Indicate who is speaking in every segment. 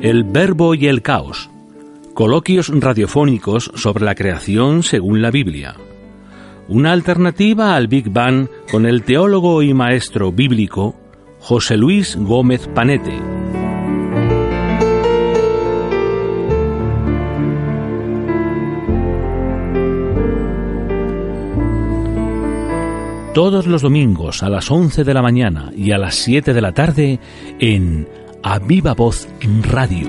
Speaker 1: El Verbo y el Caos. Coloquios radiofónicos sobre la creación según la Biblia. Una alternativa al Big Bang con el teólogo y maestro bíblico José Luis Gómez Panete. Todos los domingos a las 11 de la mañana y a las 7 de la tarde en A Viva Voz Radio.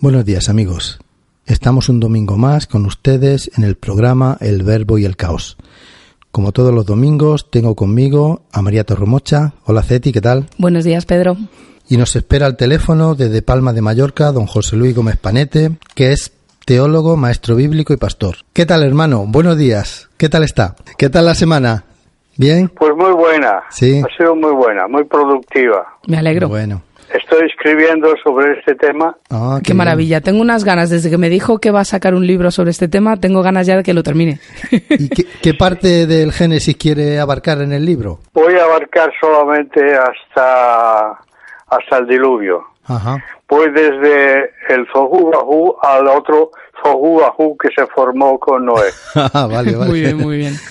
Speaker 2: Buenos días amigos. Estamos un domingo más con ustedes en el programa El Verbo y el Caos. Como todos los domingos, tengo conmigo a María Torromocha. Hola Ceti, ¿qué tal?
Speaker 3: Buenos días, Pedro.
Speaker 2: Y nos espera al teléfono desde Palma de Mallorca don José Luis Gómez Panete, que es teólogo, maestro bíblico y pastor. ¿Qué tal, hermano? Buenos días. ¿Qué tal está? ¿Qué tal la semana? ¿Bien?
Speaker 4: Pues muy buena.
Speaker 2: Sí.
Speaker 4: Ha sido muy buena, muy productiva.
Speaker 3: Me alegro.
Speaker 2: Bueno.
Speaker 4: Estoy escribiendo sobre este tema.
Speaker 2: Ah,
Speaker 3: Qué maravilla. Tengo unas ganas. Desde que me dijo que va a sacar un libro sobre este tema, tengo ganas ya de que lo termine.
Speaker 2: ¿Y qué, qué parte del Génesis quiere abarcar en el libro?
Speaker 4: Voy a abarcar solamente hasta, hasta el diluvio.
Speaker 2: Ajá.
Speaker 4: Voy desde el Zohu al otro Bahu que se formó con Noé.
Speaker 2: Ah, vale, vale.
Speaker 3: Muy bien, muy bien.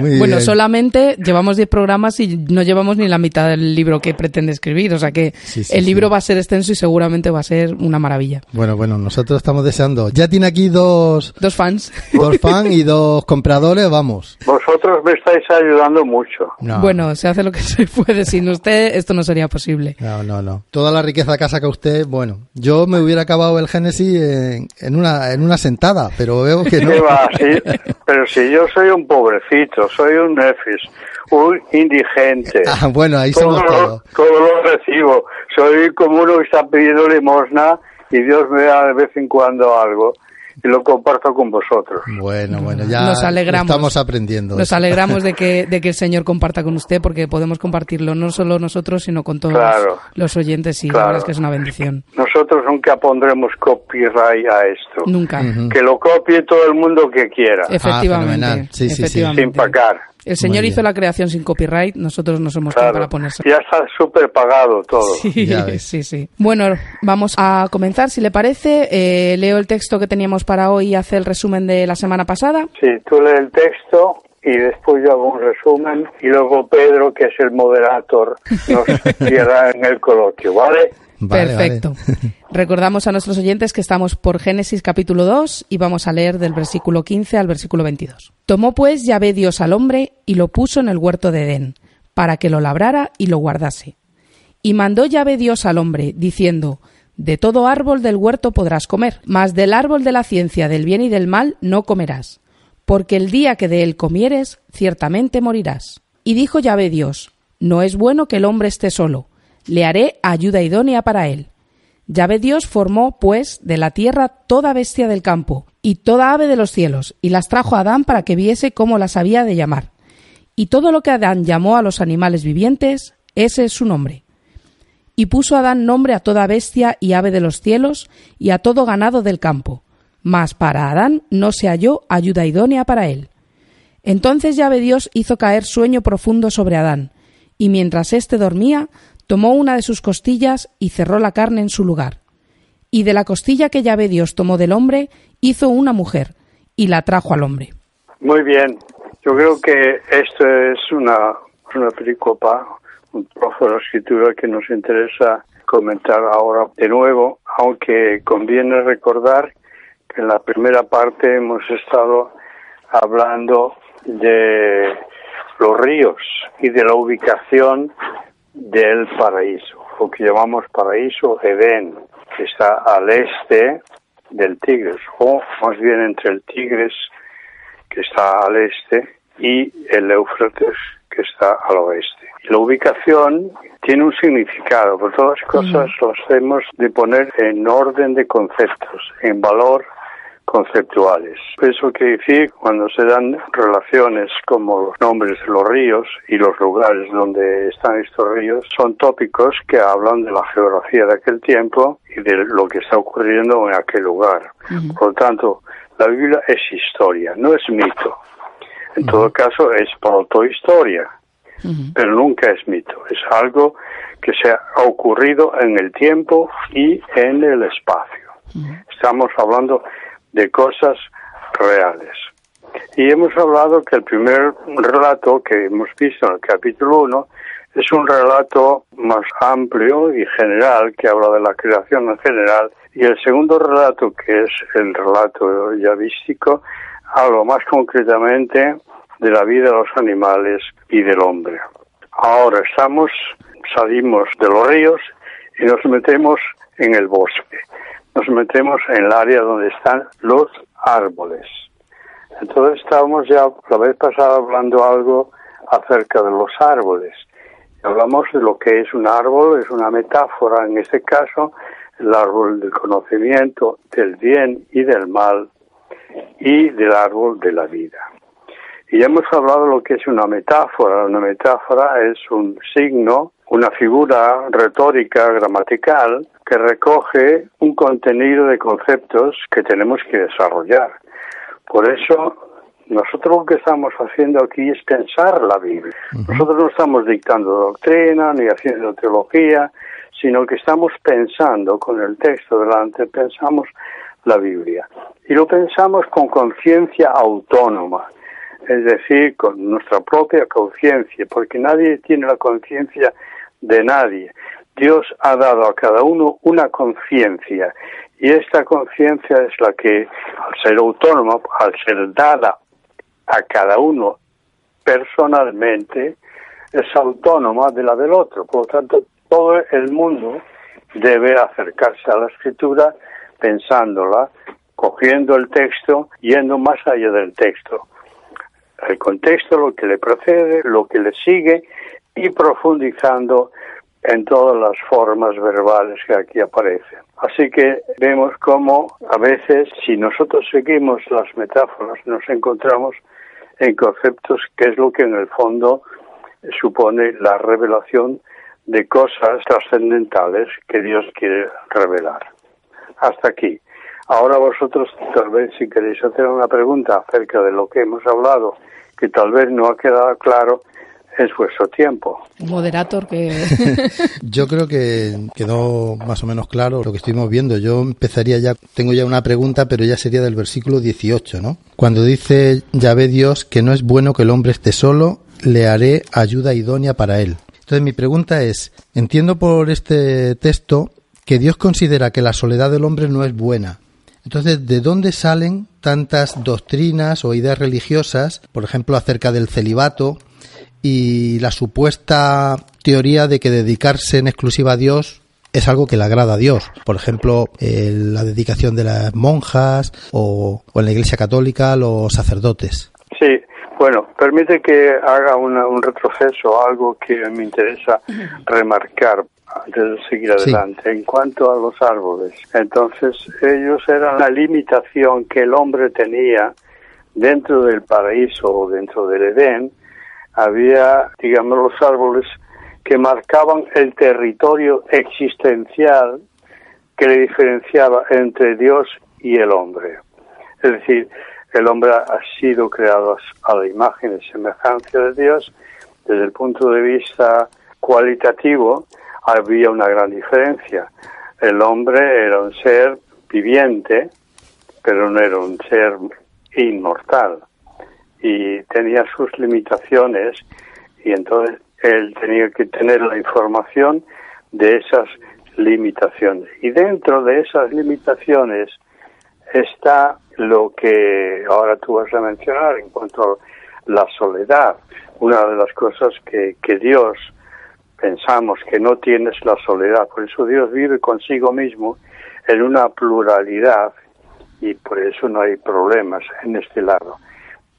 Speaker 2: Muy
Speaker 3: bueno,
Speaker 2: bien.
Speaker 3: solamente llevamos 10 programas y no llevamos ni la mitad del libro que pretende escribir. O sea que
Speaker 2: Sí, sí,
Speaker 3: el libro
Speaker 2: sí.
Speaker 3: va a ser extenso y seguramente va a ser una maravilla.
Speaker 2: Bueno, bueno, nosotros estamos deseando. Ya tiene aquí dos,
Speaker 3: Dos fans.
Speaker 2: dos fans y dos compradores, vamos.
Speaker 4: Vosotros me estáis ayudando mucho.
Speaker 2: No,
Speaker 3: Bueno, se hace lo que se puede. Sin usted esto no sería posible.
Speaker 2: No, no, no. Toda la riqueza que ha sacado usted, bueno, yo me hubiera acabado el Génesis en, en una en una sentada, pero veo que no.
Speaker 4: ¿Qué va? Sí, pero si yo soy un pobrecito, soy un nefis, un indigente.
Speaker 2: Ah, bueno, ahí
Speaker 4: todo,
Speaker 2: somos todos.
Speaker 4: todo lo recibo. Soy como uno que está pidiendo limosna y Dios me da de vez en cuando algo y lo comparto con vosotros.
Speaker 2: Bueno, bueno, ya
Speaker 3: Nos alegramos.
Speaker 2: estamos aprendiendo.
Speaker 3: Nos
Speaker 2: eso.
Speaker 3: alegramos de que, de que el Señor comparta con usted porque podemos compartirlo no solo nosotros, sino con todos
Speaker 4: Claro.
Speaker 3: los oyentes y la
Speaker 4: Claro.
Speaker 3: verdad es que es una bendición.
Speaker 4: Nosotros nunca pondremos copyright a esto.
Speaker 3: Nunca.
Speaker 2: Ujú.
Speaker 4: Que lo copie todo el mundo que quiera,
Speaker 3: Efectivamente.
Speaker 2: fenomenal. Sí, sí, sí.
Speaker 3: efectivamente.
Speaker 4: sin pagar.
Speaker 3: El Señor hizo la creación sin copyright, nosotros no somos
Speaker 4: Claro.
Speaker 3: para ponerse.
Speaker 4: Ya está súper pagado todo.
Speaker 3: Sí, sí, sí. Bueno, vamos a comenzar, si le parece. Eh, leo el texto que teníamos para hoy y hace el resumen de la semana pasada.
Speaker 4: Sí, tú lees el texto y después yo hago un resumen y luego Pedro, que es el moderator, nos cierra en el coloquio, ¿vale?
Speaker 2: Vale,
Speaker 3: Perfecto.
Speaker 2: vale.
Speaker 3: Recordamos a nuestros oyentes que estamos por Génesis capítulo 2 y vamos a leer del versículo 15 al versículo 22. Tomó pues Yahvé Dios al hombre y lo puso en el huerto de Edén, para que lo labrara y lo guardase. Y mandó Yahvé Dios al hombre, diciendo, De todo árbol del huerto podrás comer, mas del árbol de la ciencia del bien y del mal no comerás, porque el día que de él comieres, ciertamente morirás. Y dijo Yahvé Dios, No es bueno que el hombre esté solo, le haré ayuda idónea para él. Yahvé Dios formó, pues, de la tierra toda bestia del campo y toda ave de los cielos, y las trajo a Adán para que viese cómo las había de llamar. Y todo lo que Adán llamó a los animales vivientes, ese es su nombre. Y puso Adán nombre a toda bestia y ave de los cielos y a todo ganado del campo. Mas para Adán no se halló ayuda idónea para él. Entonces Yahvé Dios hizo caer sueño profundo sobre Adán, y mientras éste dormía, tomó una de sus costillas y cerró la carne en su lugar. Y de la costilla que Yahvé Dios tomó del hombre, hizo una mujer, y la trajo al hombre.
Speaker 4: Muy bien. Yo creo que esto es una una pericopa, un trozo de la escritura que nos interesa comentar ahora de nuevo, aunque conviene recordar que en la primera parte hemos estado hablando de los ríos y de la ubicación del paraíso, lo que llamamos paraíso Edén, que está al este del Tigres, o más bien entre el Tigres, que está al este, y el Éufrates, que está al oeste. La ubicación tiene un significado, por todas las cosas lo hacemos de poner en orden de conceptos, en valor conceptuales. Eso quiere decir cuando se dan relaciones como los nombres de los ríos y los lugares donde están estos ríos, son tópicos que hablan de la geografía de aquel tiempo y de lo que está ocurriendo en aquel lugar. Por lo tanto, la Biblia es historia, no es mito. En todo caso, es protohistoria pero nunca es mito, es algo que se ha ocurrido en el tiempo y en el espacio. Estamos hablando de cosas reales. Y hemos hablado que el primer relato que hemos visto en el capítulo 1 es un relato más amplio y general que habla de la creación en general y el segundo relato que es el relato yavístico habla más concretamente de la vida de los animales y del hombre. Ahora estamos, salimos de los ríos y nos metemos en el bosque. Nos metemos en el área donde están los árboles. Entonces estábamos ya la vez pasada hablando algo acerca de los árboles. Hablamos de lo que es un árbol, es una metáfora en este caso, el árbol del conocimiento, del bien y del mal, y del árbol de la vida. Y hemos hablado de lo que es una metáfora. Una metáfora es un signo, una figura retórica, gramatical, que recoge un contenido de conceptos que tenemos que desarrollar. Por eso, nosotros lo que estamos haciendo aquí es pensar la Biblia. Nosotros no estamos dictando doctrina ni haciendo teología, sino que estamos pensando con el texto delante, pensamos la Biblia. Y lo pensamos con conciencia autónoma es decir, con nuestra propia conciencia, porque nadie tiene la conciencia de nadie. Dios ha dado a cada uno una conciencia y esta conciencia es la que, al ser autónoma, al ser dada a cada uno personalmente, es autónoma de la del otro. Por lo tanto, todo el mundo debe acercarse a la escritura pensándola, cogiendo el texto, yendo más allá del texto el contexto, lo que le precede, lo que le sigue y profundizando en todas las formas verbales que aquí aparecen. Así que vemos cómo a veces si nosotros seguimos las metáforas nos encontramos en conceptos que es lo que en el fondo supone la revelación de cosas trascendentales que Dios quiere revelar. Hasta aquí. Ahora vosotros tal vez si queréis hacer una pregunta acerca de lo que hemos hablado que tal vez no ha quedado claro es vuestro tiempo.
Speaker 3: Moderator que...
Speaker 2: Yo creo que quedó más o menos claro lo que estuvimos viendo. Yo empezaría ya, tengo ya una pregunta, pero ya sería del versículo 18, ¿no? Cuando dice ve Dios que no es bueno que el hombre esté solo, le haré ayuda idónea para él. Entonces mi pregunta es, entiendo por este texto que Dios considera que la soledad del hombre no es buena, entonces, ¿de dónde salen tantas doctrinas o ideas religiosas, por ejemplo, acerca del celibato y la supuesta teoría de que dedicarse en exclusiva a Dios es algo que le agrada a Dios. Por ejemplo, la dedicación de las monjas o, en la Iglesia Católica los sacerdotes.
Speaker 4: Sí, bueno, permite que haga un retroceso, algo que me interesa remarcar antes de seguir adelante. En cuanto a los árboles, entonces ellos eran la limitación que el hombre tenía dentro del paraíso o dentro del Edén. Había, digamos, los árboles que marcaban el territorio existencial que le diferenciaba entre Dios y el hombre. Es decir, el hombre ha sido creado a la imagen y semejanza de Dios desde el punto de vista cualitativo, había una gran diferencia. El hombre era un ser viviente, pero no era un ser inmortal y tenía sus limitaciones Y entonces él tenía que tener la información de esas limitaciones. Y dentro de esas limitaciones está lo que ahora tú vas a mencionar en cuanto a la soledad. Una de las cosas que, que Dios pensamos que no tienes la soledad. Por eso Dios vive consigo mismo en una pluralidad y por eso no hay problemas en este lado.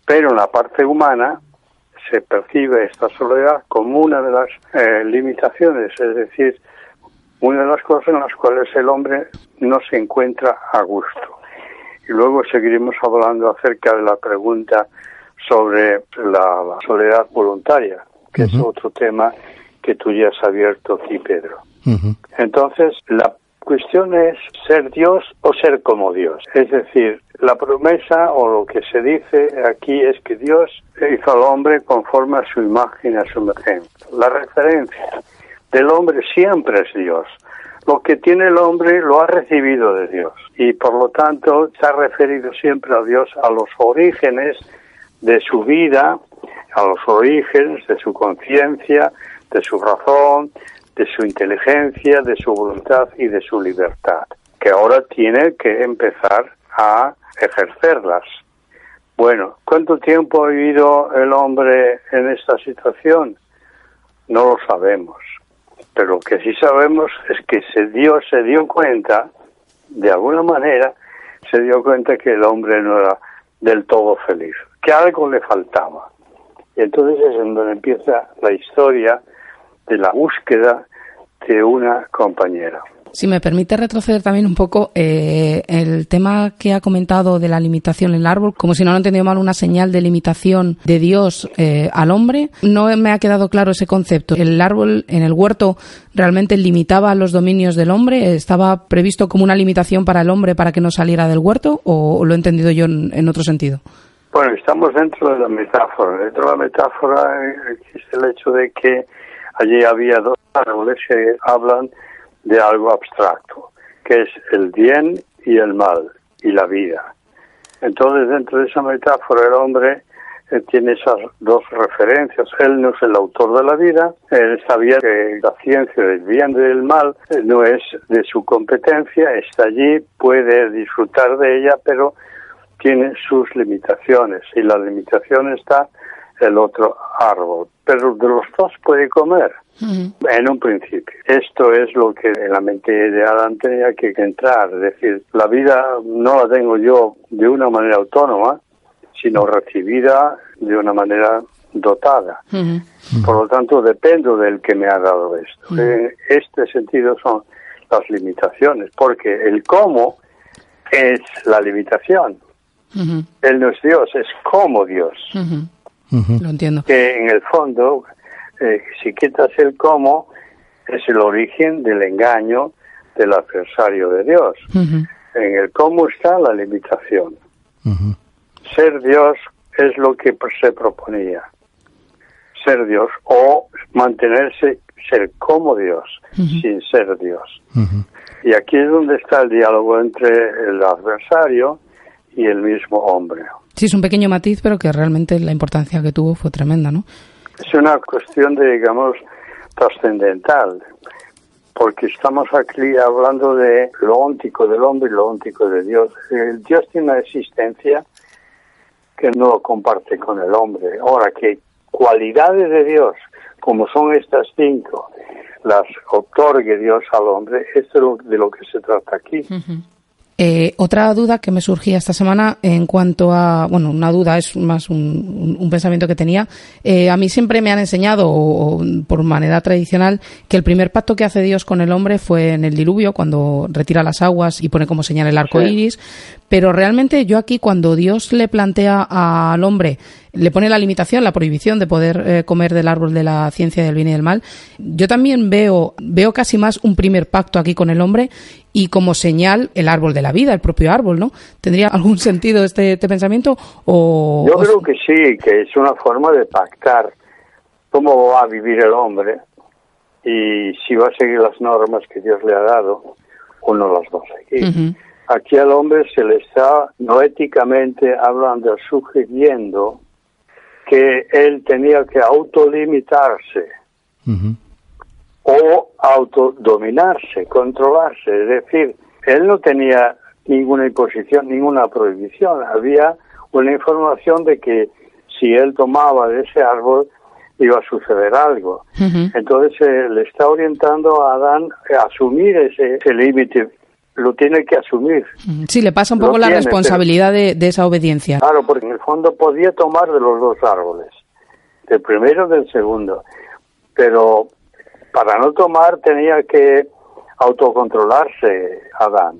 Speaker 4: Pero en la parte humana se percibe esta soledad como una de las eh, limitaciones, es decir, una de las cosas en las cuales el hombre no se encuentra a gusto. Y luego seguiremos hablando acerca de la pregunta sobre la, soledad voluntaria, que es otro tema que tú ya has abierto aquí, Pedro. Entonces, la cuestión es ser Dios o ser como Dios. Es decir, la promesa o lo que se dice aquí es que Dios hizo al hombre conforme a su imagen y a su imagen. La referencia del hombre siempre es Dios. Lo que tiene el hombre lo ha recibido de Dios y por lo tanto se ha referido siempre a Dios a los orígenes de su vida, a los orígenes de su conciencia, de su razón, de su inteligencia, de su voluntad y de su libertad, que ahora tiene que empezar a ejercerlas. Bueno, ¿cuánto tiempo ha vivido el hombre en esta situación? No lo sabemos, pero lo que sí sabemos es que se dio, se dio cuenta, de alguna manera, se dio cuenta que el hombre no era del todo feliz, que algo le faltaba. Y entonces es en donde empieza la historia de la búsqueda de una compañera.
Speaker 3: Si me permite retroceder también un poco, eh, el tema que ha comentado de la limitación en el árbol, como si no lo he entendido mal, una señal de limitación de Dios eh, al hombre, no me ha quedado claro ese concepto. ¿El árbol en el huerto realmente limitaba los dominios del hombre? ¿Estaba previsto como una limitación para el hombre para que no saliera del huerto o lo he entendido yo en, otro sentido?
Speaker 4: Bueno, estamos dentro de la metáfora. Dentro de la metáfora existe el hecho de que allí había dos árboles que hablan de algo abstracto, que es el bien y el mal y la vida. Entonces, dentro de esa metáfora, el hombre eh, tiene esas dos referencias. Él no es el autor de la vida, él sabía que la ciencia del bien y del mal eh, no es de su competencia, está allí, puede disfrutar de ella, pero tiene sus limitaciones y la limitación está el otro árbol. Pero de los dos puede comer en un principio. Esto es lo que en la mente de Adán tenía que entrar. Es decir, la vida no la tengo yo de una manera autónoma, sino recibida de una manera dotada. Por lo tanto, dependo del que me ha dado esto. En este sentido son las limitaciones, porque el cómo es la limitación. Él no es Dios, es como Dios.
Speaker 3: Lo entiendo.
Speaker 4: Que en el fondo eh, si quitas el cómo, es el origen del engaño del adversario de Dios. En el cómo está la limitación. Ser Dios es lo que se proponía. Ser Dios o mantenerse, ser como Dios, sin ser Dios. Y aquí es donde está el diálogo entre el adversario y el mismo hombre.
Speaker 3: Sí, es un pequeño matiz, pero que realmente la importancia que tuvo fue tremenda, ¿no?
Speaker 4: es una cuestión de, digamos, trascendental, porque estamos aquí hablando de lo óntico del hombre y lo óntico de Dios. El Dios tiene una existencia que no lo comparte con el hombre. Ahora, que cualidades de Dios, como son estas cinco, las otorgue Dios al hombre, esto es de lo que se trata aquí.
Speaker 3: Eh, otra duda que me surgía esta semana en cuanto a, bueno, una duda es más un, pensamiento que tenía. Eh, a mí siempre me han enseñado, por manera tradicional, que el primer pacto que hace Dios con el hombre fue en el diluvio, cuando retira las aguas y pone como señal el arco iris. Pero realmente yo aquí, cuando Dios le plantea al hombre le pone la limitación, la prohibición de poder eh, comer del árbol de la ciencia del bien y del mal. Yo también veo, veo casi más un primer pacto aquí con el hombre y como señal el árbol de la vida, el propio árbol, ¿no? ¿Tendría algún sentido este, este pensamiento? O,
Speaker 4: Yo creo que sí, que es una forma de pactar cómo va a vivir el hombre y si va a seguir las normas que Dios le ha dado o no las va a seguir. Aquí al hombre se le está no éticamente hablando, sugiriendo que él tenía que autolimitarse o autodominarse, controlarse. Es decir, él no tenía ninguna imposición, ninguna prohibición. Había una información de que si él tomaba de ese árbol iba a suceder algo. Entonces eh, le está orientando a Adán a asumir ese, límite. Lo tiene que asumir.
Speaker 3: Sí, le pasa un poco la responsabilidad de, de, esa obediencia.
Speaker 4: Claro, porque en el fondo podía tomar de los dos árboles, del primero y del segundo. Pero para no tomar tenía que autocontrolarse Adán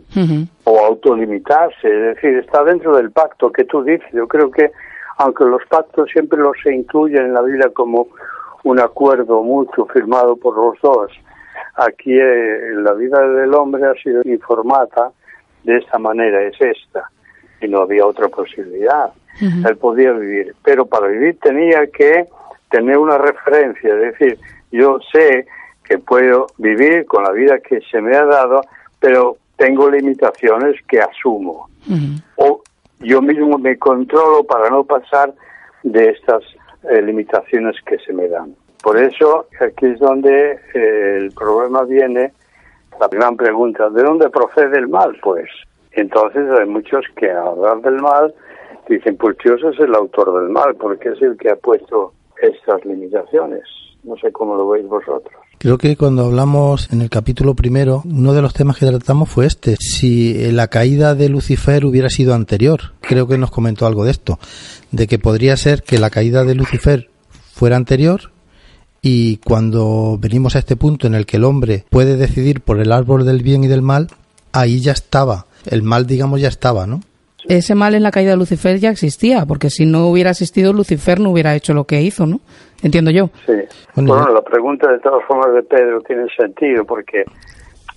Speaker 4: o autolimitarse, es decir, está dentro del pacto que tú dices. Yo creo que aunque los pactos siempre los se incluyen en la Biblia como un acuerdo mucho firmado por los dos, aquí eh, la vida del hombre ha sido informada de esta manera, es esta, y no había otra posibilidad. Él podía vivir, pero para vivir tenía que tener una referencia, es decir, yo sé que puedo vivir con la vida que se me ha dado, pero tengo limitaciones que asumo. O yo mismo me controlo para no pasar de estas eh, limitaciones que se me dan. Por eso aquí es donde eh, el problema viene, la gran pregunta, ¿de dónde procede el mal? Pues entonces hay muchos que al hablar del mal dicen, pues Dios es el autor del mal, porque es el que ha puesto estas limitaciones. No sé cómo lo veis vosotros.
Speaker 2: Creo que cuando hablamos en el capítulo primero, uno de los temas que tratamos fue este, si la caída de Lucifer hubiera sido anterior. Creo que nos comentó algo de esto, de que podría ser que la caída de Lucifer fuera anterior y cuando venimos a este punto en el que el hombre puede decidir por el árbol del bien y del mal, ahí ya estaba, el mal digamos ya estaba, ¿no?
Speaker 3: ese mal en la caída de Lucifer ya existía, porque si no hubiera existido, Lucifer no hubiera hecho lo que hizo, ¿no? Entiendo yo.
Speaker 4: Sí. Bueno, la pregunta de todas formas de Pedro tiene sentido, porque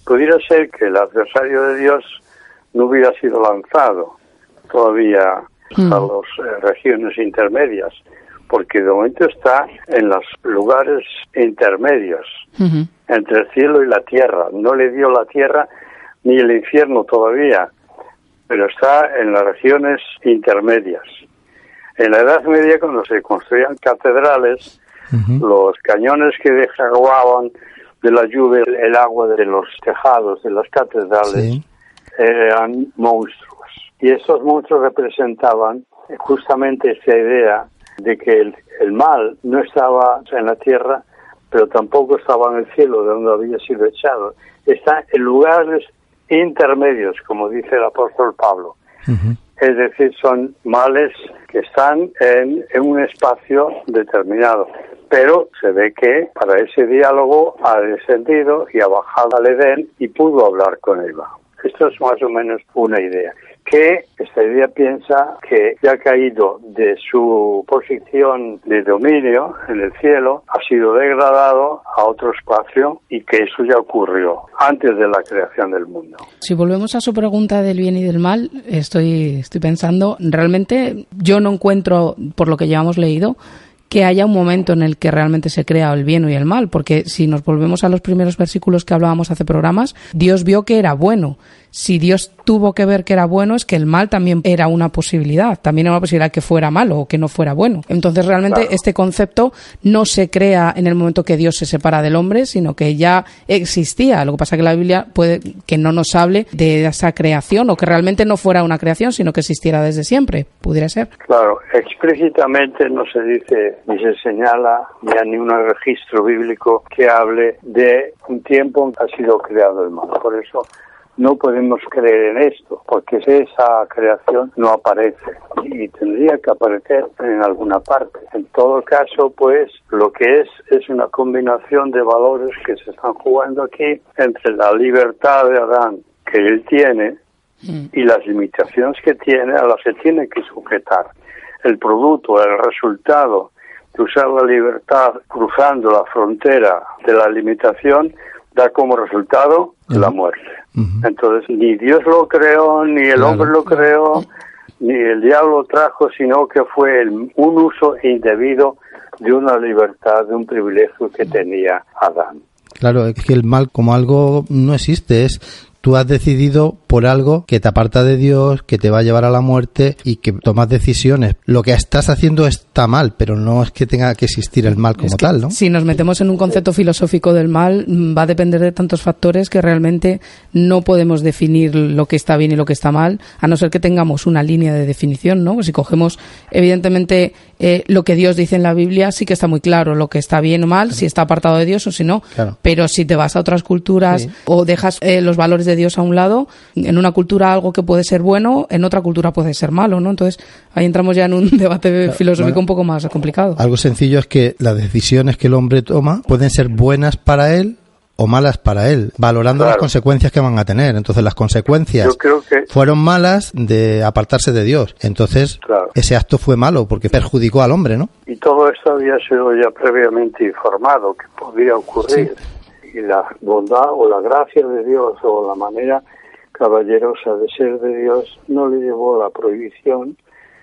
Speaker 4: pudiera ser que el adversario de Dios no hubiera sido lanzado todavía a las eh, regiones intermedias, porque de momento está en los lugares intermedios, entre el cielo y la tierra. No le dio la tierra ni el infierno todavía pero está en las regiones intermedias. En la Edad Media, cuando se construían catedrales, los cañones que dejaban de la lluvia el agua de los tejados de las catedrales eran monstruos. Y esos monstruos representaban justamente esa idea de que el, el mal no estaba en la tierra, pero tampoco estaba en el cielo de donde había sido echado. Está en lugares intermedios, como dice el apóstol Pablo. Es decir, son males que están en, un espacio determinado. Pero se ve que para ese diálogo ha descendido y ha bajado al Edén y pudo hablar con Eva. Esto es más o menos una idea que esta idea piensa que ya ha caído de su posición de dominio en el cielo, ha sido degradado a otro espacio y que eso ya ocurrió antes de la creación del mundo.
Speaker 3: Si volvemos a su pregunta del bien y del mal, estoy, estoy pensando, realmente yo no encuentro, por lo que hemos leído, que haya un momento en el que realmente se crea el bien y el mal, porque si nos volvemos a los primeros versículos que hablábamos hace programas, Dios vio que era bueno si Dios tuvo que ver que era bueno, es que el mal también era una posibilidad, también era una posibilidad que fuera malo o que no fuera bueno. Entonces realmente este concepto no se crea en el momento que Dios se separa del hombre, sino que ya existía. Lo que pasa es que la Biblia puede que no nos hable de esa creación o que realmente no fuera una creación, sino que existiera desde siempre. ¿Pudiera ser?
Speaker 4: Claro, explícitamente no se dice ni se señala ni hay ningún registro bíblico que hable de un tiempo que ha sido creado el mal. Por eso no podemos creer en esto, porque esa creación no aparece y tendría que aparecer en alguna parte. En todo caso, pues lo que es es una combinación de valores que se están jugando aquí entre la libertad de Adán que él tiene y las limitaciones que tiene a las que tiene que sujetar. El producto, el resultado de usar la libertad cruzando la frontera de la limitación da como resultado la muerte. Entonces, ni Dios lo creó, ni el hombre lo creó, ni el diablo lo trajo, sino que fue un uso indebido de una libertad, de un privilegio que tenía Adán.
Speaker 2: Claro, es que el mal como algo no existe, es tú has decidido por algo que te aparta de Dios, que te va a llevar a la muerte y que tomas decisiones. Lo que estás haciendo está mal, pero no es que tenga que existir el mal como tal, ¿no?
Speaker 3: Si nos metemos en un concepto filosófico del mal, mm, va a depender de tantos factores que realmente no podemos definir lo que está bien y lo que está mal, a no ser que tengamos una línea de definición, ¿no? Si cogemos, evidentemente, eh, lo que Dios dice en la Biblia, sí que está muy claro lo que está bien o mal, si está apartado de Dios o si no. Pero si te vas a otras culturas o dejas eh, los valores de Dios a un lado, en una cultura algo que puede ser bueno, en otra cultura puede ser malo, ¿no? Entonces ahí entramos ya en un debate filosófico un poco más complicado.
Speaker 2: Algo sencillo es que las decisiones que el hombre toma pueden ser buenas para él o malas para él, valorando las consecuencias que van a tener. Entonces las consecuencias fueron malas de apartarse de Dios. Entonces ese acto fue malo porque perjudicó al hombre, ¿no?
Speaker 4: Y todo esto había sido ya previamente informado que podía ocurrir. Y la bondad o la gracia de Dios o la manera caballerosa de ser de Dios no le llevó a la prohibición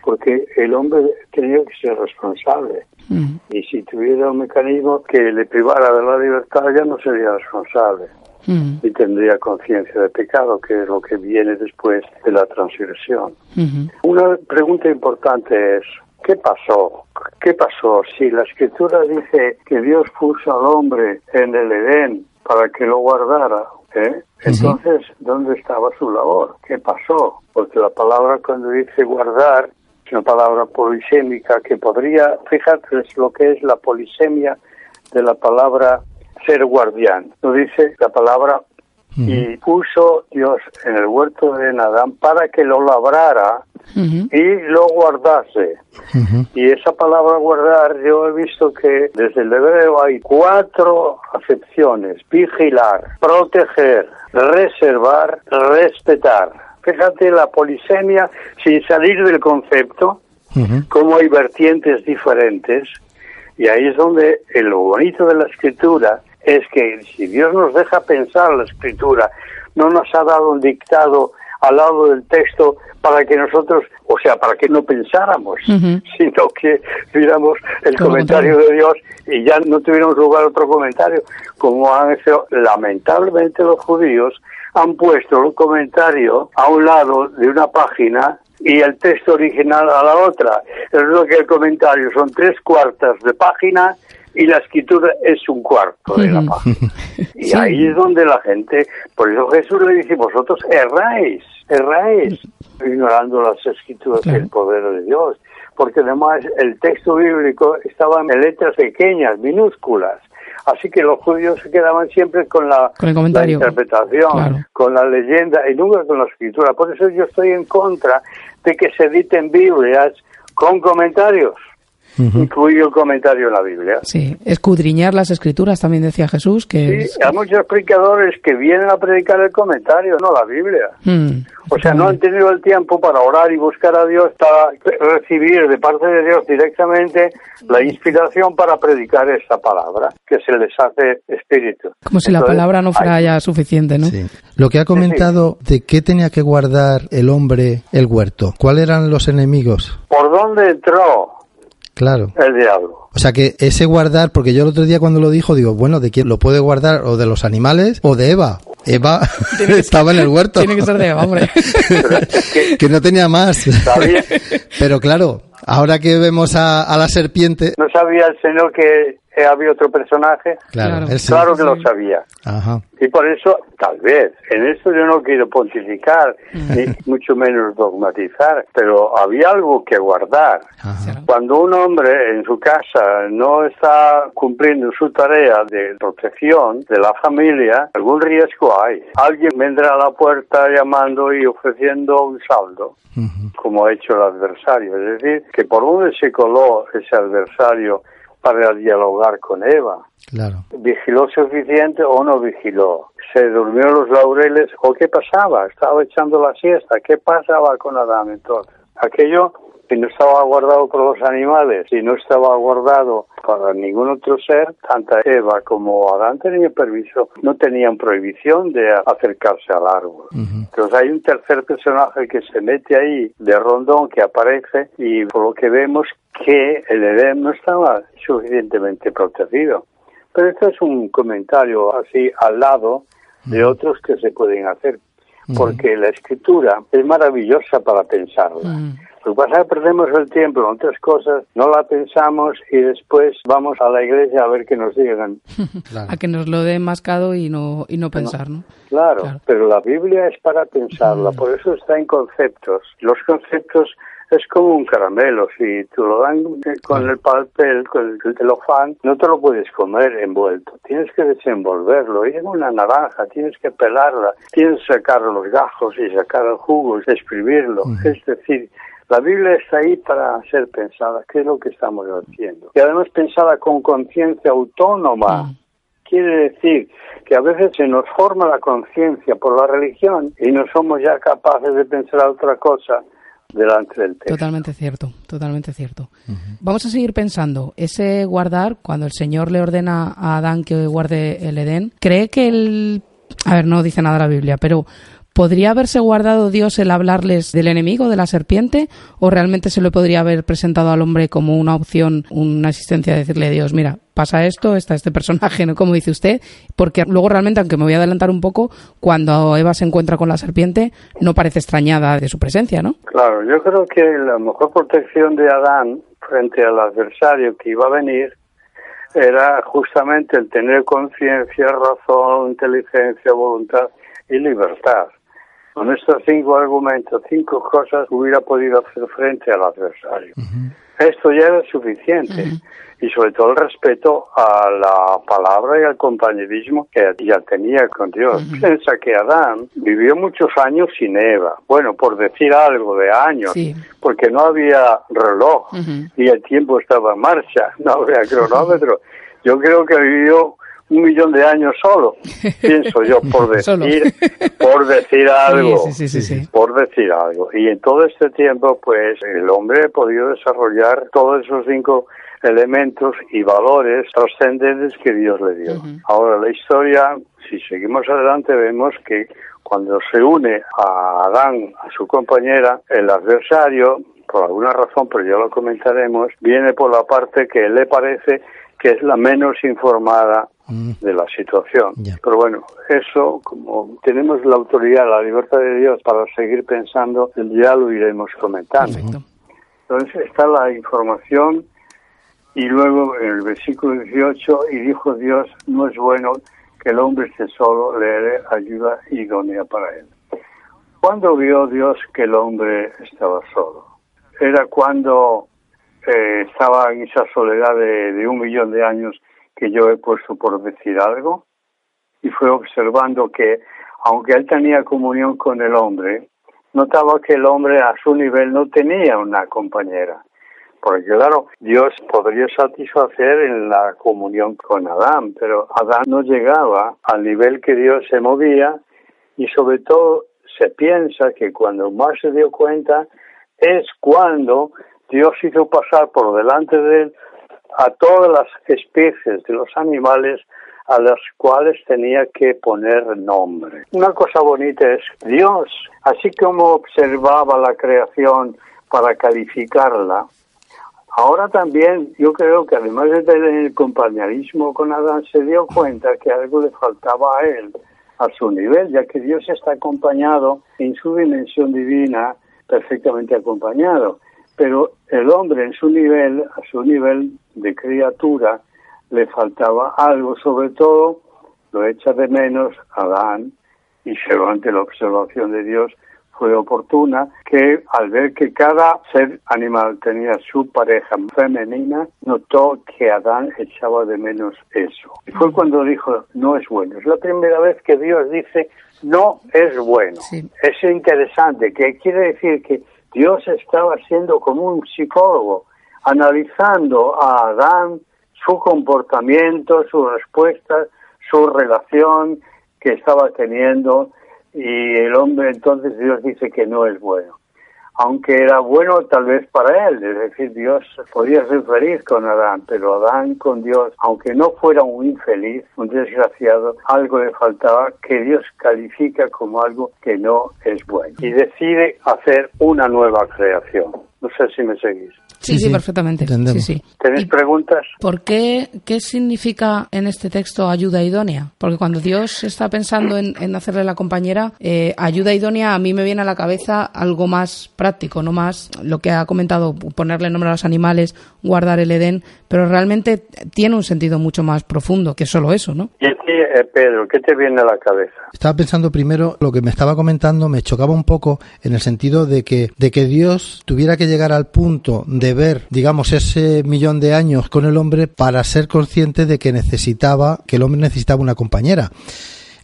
Speaker 4: porque el hombre tenía que ser responsable. Mm. Y si tuviera un mecanismo que le privara de la libertad, ya no sería responsable. Mm. Y tendría conciencia de pecado, que es lo que viene después de la transgresión. Mm-hmm. Una pregunta importante es, ¿qué pasó? ¿Qué pasó? Si la escritura dice que Dios puso al hombre en el Edén para que lo guardara, ¿eh? entonces, ¿dónde estaba su labor? ¿Qué pasó? Porque la palabra cuando dice guardar una palabra polisémica que podría, fíjate lo que es la polisemia de la palabra ser guardián. Lo dice la palabra y puso Dios en el huerto de Adán para que lo labrara y lo guardase. Y esa palabra guardar, yo he visto que desde el hebreo hay cuatro acepciones, vigilar, proteger, reservar, respetar. Fíjate la polisemia sin salir del concepto, cómo hay vertientes diferentes, y ahí es donde lo bonito de la escritura es que si Dios nos deja pensar la escritura, no nos ha dado un dictado al lado del texto para que nosotros, o sea, para que no pensáramos, sino que viéramos el comentario de Dios y ya no tuviéramos lugar otro comentario, como han hecho lamentablemente los judíos, han puesto un comentario a un lado de una página y el texto original a la otra. Es lo que el comentario son tres cuartas de página y la escritura es un cuarto de la página. Y ahí es donde la gente, por eso Jesús le dice, vosotros erráis, erráis, ignorando las escrituras del poder de Dios. Porque además el texto bíblico estaba en letras pequeñas, minúsculas. Así que los judíos se quedaban siempre con la, interpretación, con la leyenda y nunca con la escritura. Por eso yo estoy en contra de que se editen Biblias con comentarios incluye el comentario en la Biblia.
Speaker 3: Sí, escudriñar las escrituras también decía Jesús. que
Speaker 4: Sí, hay muchos predicadores que vienen a predicar el comentario, no la Biblia. Mm, o sea, no han tenido el tiempo para orar y buscar a Dios, para recibir de parte de Dios directamente la inspiración para predicar esa palabra, que se les hace espíritu.
Speaker 3: Como si la palabra no fuera ya suficiente, ¿no? Sí.
Speaker 2: Lo que ha comentado de qué tenía que guardar el hombre el huerto, ¿cuáles eran los enemigos?
Speaker 4: ¿Por dónde entró?
Speaker 2: Claro.
Speaker 4: El diablo.
Speaker 2: O sea que ese guardar, porque yo el otro día cuando lo dijo, digo, bueno, ¿de quién lo puede guardar? ¿O de los animales o de Eva? Eva estaba en el huerto.
Speaker 3: Tiene que ser de Eva, hombre.
Speaker 2: que, no tenía más. Pero claro, ahora que vemos a, a la serpiente...
Speaker 4: No sabía el Señor que había otro personaje.
Speaker 2: Claro,
Speaker 4: claro que lo sabía. Y por eso, tal vez, en esto yo no quiero pontificar, ni mucho menos dogmatizar, pero había algo que guardar. Cuando un hombre en su casa no está cumpliendo su tarea de protección de la familia, algún riesgo hay. Alguien vendrá a la puerta llamando y ofreciendo un saldo. como ha hecho el adversario. Es decir, que por dónde se coló ese adversario para dialogar con Eva.
Speaker 2: Claro.
Speaker 4: ¿Vigiló suficiente o no vigiló? ¿Se durmió los laureles o qué pasaba? ¿Estaba echando la siesta? ¿Qué pasaba con Adán entonces? Aquello si no estaba guardado por los animales, si no estaba guardado para ningún otro ser, tanto Eva como Adán tenían permiso, no tenían prohibición de acercarse al árbol. Entonces hay un tercer personaje que se mete ahí de rondón que aparece y por lo que vemos que el Edén no estaba suficientemente protegido. Pero esto es un comentario así al lado de otros que se pueden hacer. porque la escritura es maravillosa para pensarla. Lo que pasa es que perdemos el tiempo en otras cosas, no la pensamos y después vamos a la iglesia a ver qué nos digan.
Speaker 3: A que nos lo den mascado y no, y no pensar, ¿no?
Speaker 4: Claro, pero la Biblia es para pensarla, por eso está en conceptos. Los conceptos es como un caramelo, si tú lo dan con el papel, con el celofán, no te lo puedes comer envuelto, tienes que desenvolverlo, y es una naranja, tienes que pelarla, tienes que sacar los gajos y sacar el jugo, exprimirlo, es decir, la Biblia está ahí para ser pensada, ¿qué es lo que estamos haciendo? Y además pensada con conciencia autónoma. Mm. Quiere decir que a veces se nos forma la conciencia por la religión y no somos ya capaces de pensar otra cosa delante del texto.
Speaker 3: Totalmente cierto, totalmente cierto. Vamos a seguir pensando, ese guardar, cuando el Señor le ordena a Adán que guarde el Edén, ¿cree que él... A ver, no dice nada la Biblia, pero ¿Podría haberse guardado Dios el hablarles del enemigo, de la serpiente? ¿O realmente se le podría haber presentado al hombre como una opción, una asistencia de decirle a Dios, mira, pasa esto, está este personaje, ¿no? como dice usted? Porque luego realmente, aunque me voy a adelantar un poco, cuando Eva se encuentra con la serpiente, no parece extrañada de su presencia, ¿no?
Speaker 4: Claro, yo creo que la mejor protección de Adán frente al adversario que iba a venir era justamente el tener conciencia, razón, inteligencia, voluntad y libertad. Con estos cinco argumentos, cinco cosas, hubiera podido hacer frente al adversario. Esto ya era suficiente. Y sobre todo el respeto a la palabra y al compañerismo que ya tenía con Dios. Piensa que Adán vivió muchos años sin Eva. Bueno, por decir algo de años, porque no había reloj y el tiempo estaba en marcha, no había cronómetro. Yo creo que vivió un millón de años solo, pienso yo, por decir, por decir algo, por decir algo. Y en todo este tiempo, pues, el hombre ha podido desarrollar todos esos cinco elementos y valores trascendentes que Dios le dio. Ahora, la historia, si seguimos adelante, vemos que cuando se une a Adán, a su compañera, el adversario, por alguna razón, pero ya lo comentaremos, viene por la parte que le parece que es la menos informada mm. de la situación. Pero bueno, eso, como tenemos la autoridad, la libertad de Dios para seguir pensando, ya lo iremos comentando. Entonces está la información y luego en el versículo 18, y dijo Dios, no es bueno que el hombre esté solo, le dé ayuda idónea para él. ¿Cuándo vio Dios que el hombre estaba solo? Era cuando eh, estaba en esa soledad de, un millón de años que yo he puesto por decir algo y fue observando que aunque él tenía comunión con el hombre, notaba que el hombre a su nivel no tenía una compañera. Porque claro, Dios podría satisfacer en la comunión con Adán, pero Adán no llegaba al nivel que Dios se movía y sobre todo se piensa que cuando más se dio cuenta es cuando Dios hizo pasar por delante de él a todas las especies de los animales a las cuales tenía que poner nombre. Una cosa bonita es Dios, así como observaba la creación para calificarla, ahora también yo creo que además de tener el compañerismo con Adán, se dio cuenta que algo le faltaba a él, a su nivel, ya que Dios está acompañado en su dimensión divina, perfectamente acompañado pero el hombre en su nivel, a su nivel de criatura, le faltaba algo, sobre todo lo echa de menos Adán, y ante la observación de Dios fue oportuna, que al ver que cada ser animal tenía su pareja femenina, notó que Adán echaba de menos eso. Y fue cuando dijo, no es bueno. Es la primera vez que Dios dice, no es bueno. Es interesante, que quiere decir que Dios estaba siendo como un psicólogo, analizando a Adán, su comportamiento, sus respuestas, su relación que estaba teniendo y el hombre entonces Dios dice que no es bueno aunque era bueno tal vez para él, es decir, Dios podía ser feliz con Adán, pero Adán con Dios, aunque no fuera un infeliz, un desgraciado, algo le faltaba que Dios califica como algo que no es bueno y decide hacer una nueva creación. No sé si me seguís.
Speaker 3: Sí, sí, perfectamente. Sí, sí.
Speaker 4: ¿Tenéis preguntas?
Speaker 3: ¿Por qué, qué significa en este texto ayuda idónea? Porque cuando Dios está pensando en, hacerle la compañera, eh, ayuda idónea a mí me viene a la cabeza algo más práctico, no más lo que ha comentado, ponerle nombre a los animales, guardar el Edén, pero realmente tiene un sentido mucho más profundo que solo eso, ¿no?
Speaker 4: Y eh, Pedro, ¿qué te viene a la cabeza?
Speaker 2: Estaba pensando primero, lo que me estaba comentando me chocaba un poco en el sentido de que, de que Dios tuviera que llegar al punto de ver, digamos, ese millón de años con el hombre para ser consciente de que necesitaba, que el hombre necesitaba una compañera.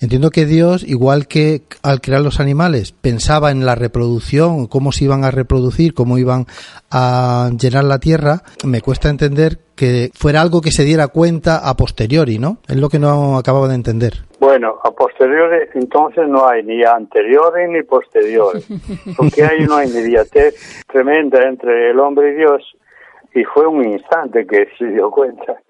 Speaker 2: Entiendo que Dios, igual que al crear los animales, pensaba en la reproducción, cómo se iban a reproducir, cómo iban a llenar la tierra, me cuesta entender que fuera algo que se diera cuenta a posteriori, ¿no? Es lo que no acababa de entender.
Speaker 4: Bueno, a posteriori entonces no hay ni anteriores ni posteriores, porque hay una inmediatez tremenda entre el hombre y Dios y fue un instante que se dio cuenta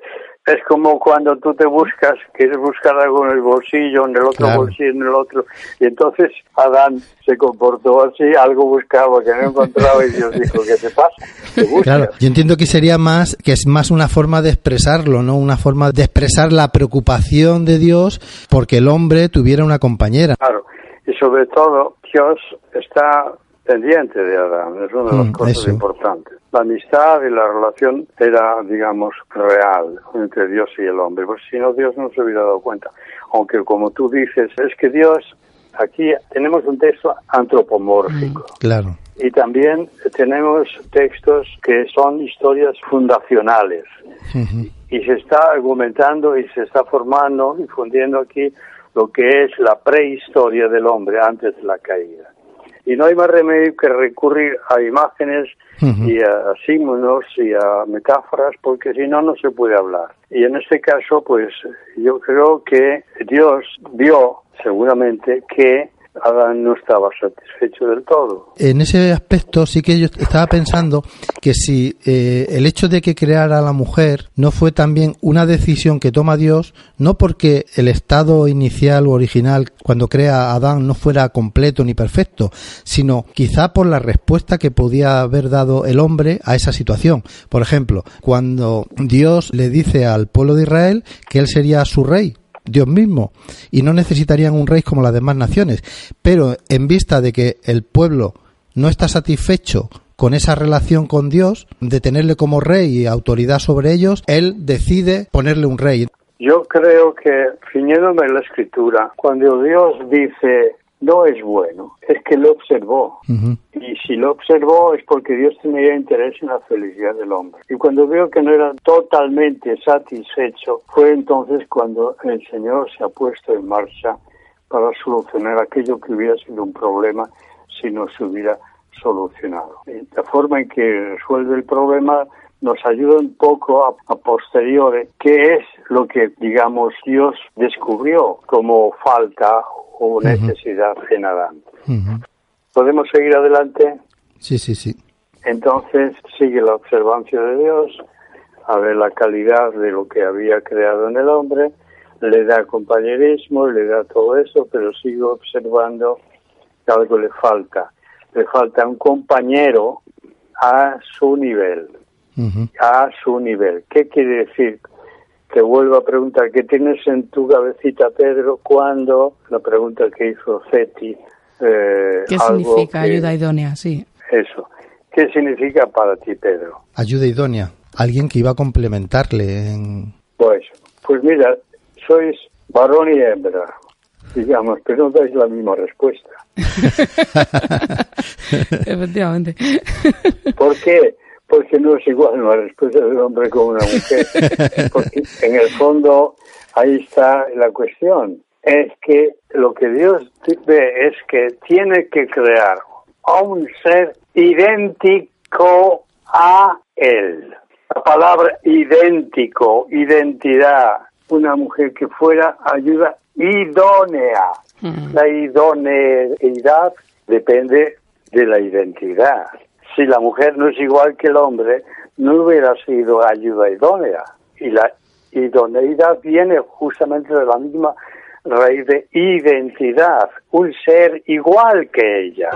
Speaker 4: es como cuando tú te buscas, quieres buscar algo en el bolsillo, en el otro bolsillo, en el otro. Y entonces Adán se comportó así, algo buscaba que no encontraba y Dios dijo, ¿qué te pasa?
Speaker 2: claro, yo entiendo que sería más, que es más una forma de expresarlo, ¿no? Una forma de expresar la preocupación de Dios porque el hombre tuviera una compañera.
Speaker 4: Claro, y sobre todo Dios está pendiente de Adán, es una de las mm, cosas importantes. La amistad y la relación era, digamos, real entre Dios y el hombre, porque si no Dios no se hubiera dado cuenta. Aunque como tú dices, es que Dios, aquí tenemos un texto antropomórfico.
Speaker 2: Mm, claro.
Speaker 4: Y también tenemos textos que son historias fundacionales. Y se está argumentando y se está formando, difundiendo aquí lo que es la prehistoria del hombre antes de la caída y no hay más remedio que recurrir a imágenes y a símbolos y a metáforas porque si no no se puede hablar. Y en este caso pues yo creo que Dios vio seguramente que Adán no estaba satisfecho del todo.
Speaker 2: En ese aspecto sí que yo estaba pensando que si eh, el hecho de que creara la mujer no fue también una decisión que toma Dios, no porque el estado inicial o original cuando crea a Adán no fuera completo ni perfecto, sino quizá por la respuesta que podía haber dado el hombre a esa situación. Por ejemplo, cuando Dios le dice al pueblo de Israel que él sería su rey, Dios mismo y no necesitarían un rey como las demás naciones. Pero en vista de que el pueblo no está satisfecho con esa relación con Dios, de tenerle como rey y autoridad sobre ellos, él decide ponerle un rey.
Speaker 4: Yo creo que, ciñéndome en la escritura, cuando Dios dice no es bueno, es que lo observó. Y si lo observó es porque Dios tenía interés en la felicidad del hombre. Y cuando veo que no era totalmente satisfecho, fue entonces cuando el Señor se ha puesto en marcha para solucionar aquello que hubiera sido un problema si no se hubiera solucionado. la forma en que resuelve el problema nos ayuda un poco a, a posteriori qué es lo que, digamos, Dios descubrió como falta o necesidad en Adán. ¿Podemos seguir adelante?
Speaker 2: Sí, sí, sí.
Speaker 4: Entonces sigue la observancia de Dios, a ver la calidad de lo que había creado en el hombre, le da compañerismo, le da todo eso, pero sigue observando que algo le falta. Le falta un compañero a su nivel, a su nivel. ¿Qué quiere decir? Te vuelvo a preguntar, ¿qué tienes en tu cabecita, Pedro, cuando la pregunta que hizo Ceti?
Speaker 3: Eh, ¿Qué significa ayuda idónea? Sí.
Speaker 4: Eso. ¿Qué significa para ti, Pedro?
Speaker 2: Ayuda idónea. Alguien que iba a complementarle en...
Speaker 4: Pues, pues mira, sois varón y hembra, digamos, pero no dais la misma respuesta.
Speaker 3: Efectivamente.
Speaker 4: ¿Por qué? Porque no es igual una respuesta de un hombre con una mujer. Porque en el fondo ahí está la cuestión. Es que lo que Dios ve es que tiene que crear a un ser idéntico a Él. La palabra idéntico, identidad, una mujer que fuera ayuda idónea. Mm. La idoneidad depende de la identidad si la mujer no es igual que el hombre, no hubiera sido ayuda idónea. Y la idoneidad viene justamente de la misma raíz de identidad, un ser igual que ella.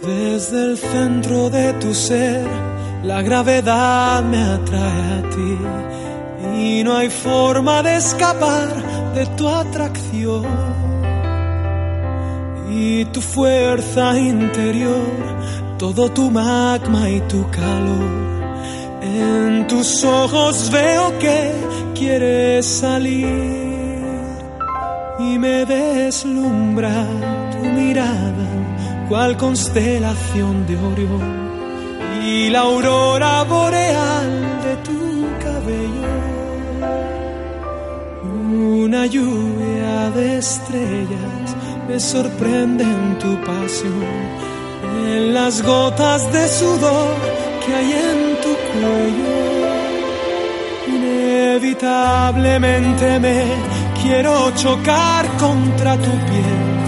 Speaker 5: Desde el centro de tu ser, la gravedad me atrae a ti y no hay forma de escapar de tu atracción y tu fuerza interior, todo tu magma y tu calor. En tus ojos veo que quieres salir y me deslumbra tu mirada cual constelación de Orión y la aurora boreal de tu cabello. Una lluvia de estrellas me sorprende en tu pasión, en las gotas de sudor que hay en tu cuello. Inevitablemente me quiero chocar contra tu piel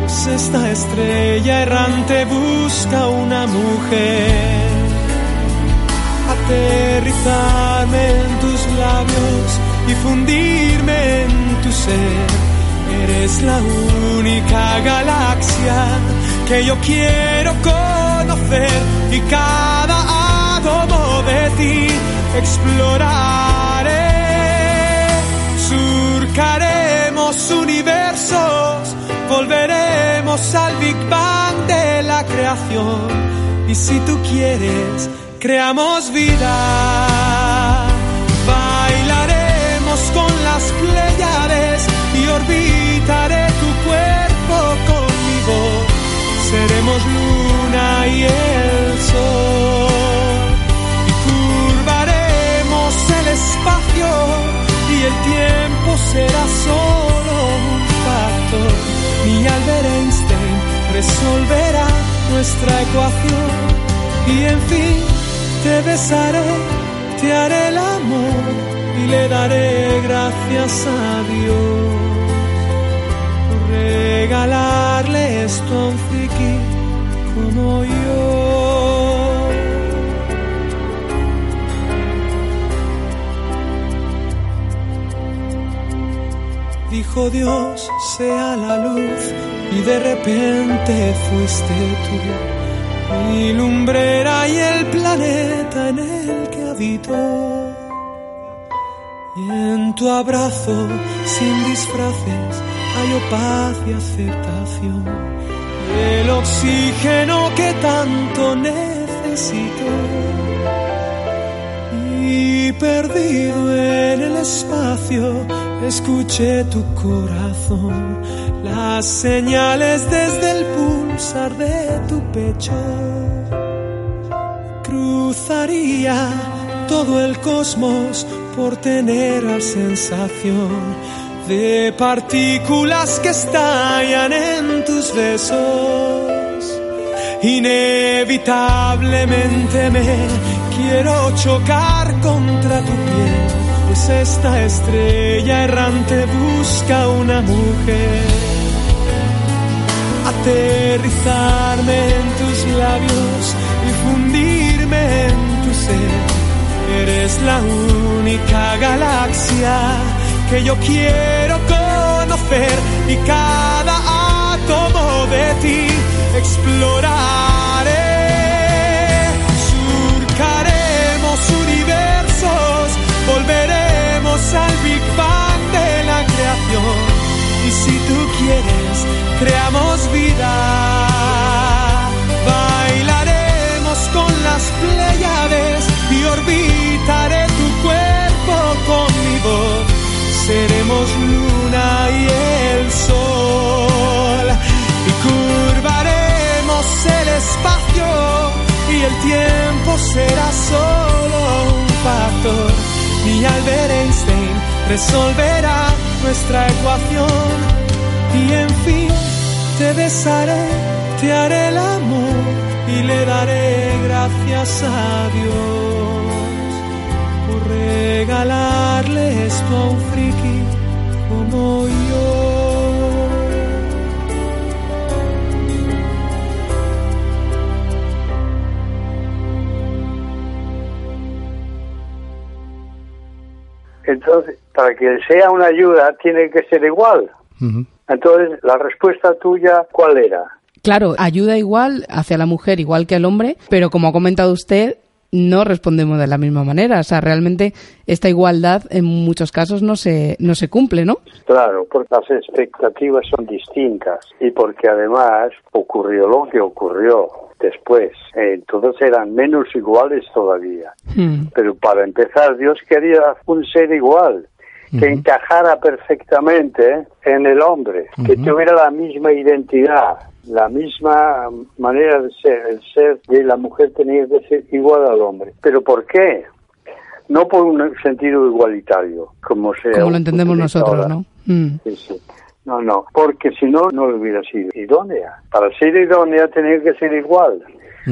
Speaker 5: pues esta estrella errante busca una mujer. Aterrizarme en tus labios y fundirme en tu ser. Eres la única galaxia que yo quiero conocer y cada átomo de ti exploraré. Surcaremos universos volveremos al Big Bang de la creación. Y si tú quieres, creamos vida. Bailaremos con las pleiades y orbitaré Seremos luna y el sol. Y curvaremos el espacio y el tiempo será solo un factor y Albert Einstein resolverá nuestra ecuación y en fin te besaré, te haré el amor y le daré gracias a Dios por regalarle esto a un friki como yo. dijo Dios, sea la luz, y de repente fuiste tú, mi lumbrera y el planeta en el que habito. Y en tu abrazo, sin disfraces, paz y aceptación, el oxígeno que tanto necesito. Y perdido en el espacio, escuché tu corazón, las señales desde el pulsar de tu pecho. Cruzaría todo el cosmos por tener la sensación de partículas que estallan en tus besos. Inevitablemente me quiero chocar contra tu piel pues esta estrella errante busca una mujer. Aterrizarme en tus labios y fundirme en tu ser. Eres la única galaxia que yo quiero conocer y cada átomo de ti exploraré. Surcaremos universos, volveré al Big Bang de la creación. Y si tú quieres, creamos vida. Bailaremos con las pleiades y orbitaré Seremos luna y el sol. Y curvaremos el espacio y el tiempo será solo un factor. Y Albert Einstein resolverá nuestra ecuación. Y en fin te besaré, te haré el amor y le daré gracias a Dios regalarle esto a un friki como yo.
Speaker 4: Entonces, para que sea una ayuda, tiene que ser igual. Entonces, la respuesta tuya, ¿cuál era?
Speaker 3: Claro, ayuda igual hacia la mujer igual que al hombre, pero como ha comentado usted, no respondemos de la misma manera. O sea, realmente esta igualdad en muchos casos no se, no se cumple, ¿no?
Speaker 4: Claro, porque las expectativas son distintas y porque además ocurrió lo que ocurrió después. Entonces eran menos iguales todavía.
Speaker 3: Hmm.
Speaker 4: Pero para empezar, Dios quería un ser igual, que encajara perfectamente en el hombre, que tuviera la misma identidad, la misma manera de ser. El ser de la mujer tenía que ser igual al hombre. ¿Pero por qué? No por un sentido igualitario, como se
Speaker 3: Como lo entendemos nosotros,
Speaker 4: ahora.
Speaker 3: ¿no? Mm.
Speaker 4: Sí, sí. No, no, porque si no, no hubiera sido idónea. Para ser idónea tenía que ser igual.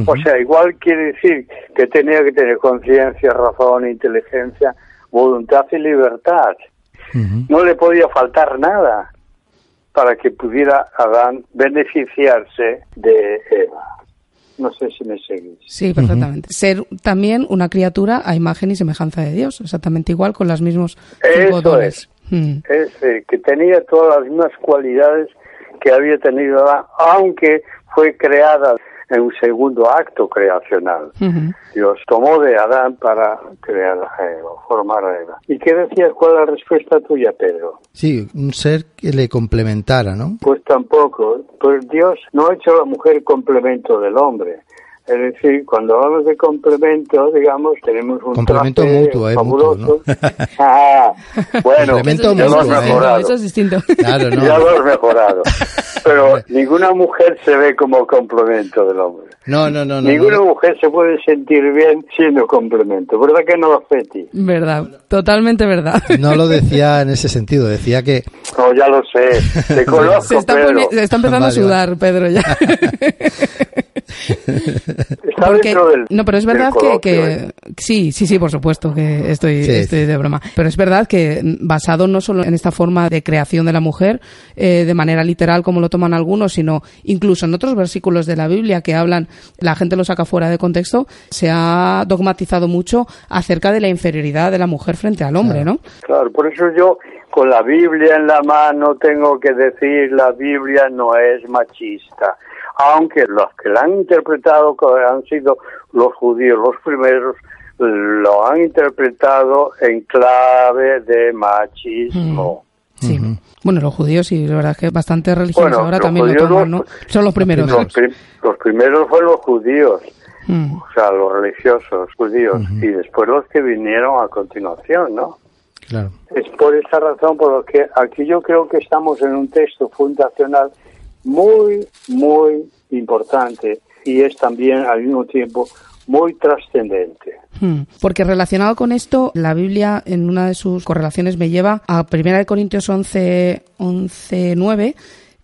Speaker 4: O sea, igual quiere decir que tenía que tener conciencia, razón, inteligencia, voluntad y libertad. No le podía faltar nada para que pudiera Adán beneficiarse de Eva. No sé si me seguís.
Speaker 3: Sí, perfectamente. Ser también una criatura a imagen y semejanza de Dios, exactamente igual, con los mismos
Speaker 4: Eso
Speaker 3: dones. Mm.
Speaker 4: Es eh, que tenía todas las mismas cualidades que había tenido Adán, aunque fue creada en un segundo acto creacional.
Speaker 3: Ujú.
Speaker 4: Dios tomó de Adán para crear a Eva, formar a Eva. ¿Y qué decías? ¿Cuál es la respuesta tuya, Pedro?
Speaker 2: Sí, un ser que le complementara, ¿no?
Speaker 4: Pues tampoco. Pues Dios no ha hecho a la mujer complemento del hombre. Es decir, cuando hablamos de complemento, digamos, tenemos un
Speaker 2: Complemento mutuo, eh,
Speaker 4: fabuloso.
Speaker 2: mutuo,
Speaker 4: Ah, bueno,
Speaker 2: Complemento
Speaker 4: ya lo has
Speaker 2: mutuo, eh.
Speaker 4: mejorado.
Speaker 3: Eso es distinto.
Speaker 2: Claro, no.
Speaker 4: Ya lo has mejorado. Pero ninguna mujer se ve como complemento del hombre.
Speaker 2: No, no, no, no.
Speaker 4: ninguna
Speaker 2: no.
Speaker 4: mujer se puede sentir bien siendo complemento. ¿Verdad que no, Feti?
Speaker 3: Verdad, totalmente verdad.
Speaker 2: No lo decía en ese sentido, decía que
Speaker 4: No, ya lo sé. Te conozco,
Speaker 3: Se está,
Speaker 4: Pedro.
Speaker 3: se está empezando
Speaker 2: Vale,
Speaker 3: a sudar, Pedro, ya.
Speaker 4: Está
Speaker 3: Porque-
Speaker 4: dentro del
Speaker 3: no, pero es
Speaker 4: del
Speaker 3: verdad que,
Speaker 4: ¿eh?
Speaker 3: sí, sí, sí, por supuesto que estoy,
Speaker 2: Sí,
Speaker 3: estoy
Speaker 2: sí.
Speaker 3: de broma. Pero es verdad que basado no solo en esta forma de creación de la mujer eh, de manera literal como lo toman algunos, sino incluso en otros versículos de la Biblia que hablan, la gente lo saca fuera de contexto, se ha dogmatizado mucho acerca de la inferioridad de la mujer frente al hombre, ¿no?
Speaker 4: Claro, por eso yo con la Biblia en la mano tengo que decir la Biblia no es machista, aunque los que la han interpretado que han sido los judíos los primeros lo han interpretado en clave de machismo.
Speaker 3: Sí. Bueno, los judíos y la verdad es que bastante religiosos
Speaker 4: Bueno,
Speaker 3: ahora también lo
Speaker 4: judíos
Speaker 3: toman,
Speaker 4: los-
Speaker 3: ¿no? Son los primeros.
Speaker 4: Los, prim- los primeros fueron los judíos,
Speaker 3: Mm.
Speaker 4: o sea, los religiosos judíos, y después los que vinieron a continuación, ¿no?
Speaker 2: Claro.
Speaker 4: Es por esa razón por lo que aquí yo creo que estamos en un texto fundacional muy, muy importante y es también al mismo tiempo muy trascendente.
Speaker 3: Hmm. Porque relacionado con esto, la Biblia en una de sus correlaciones me lleva a 1 de Corintios 11, 11 9,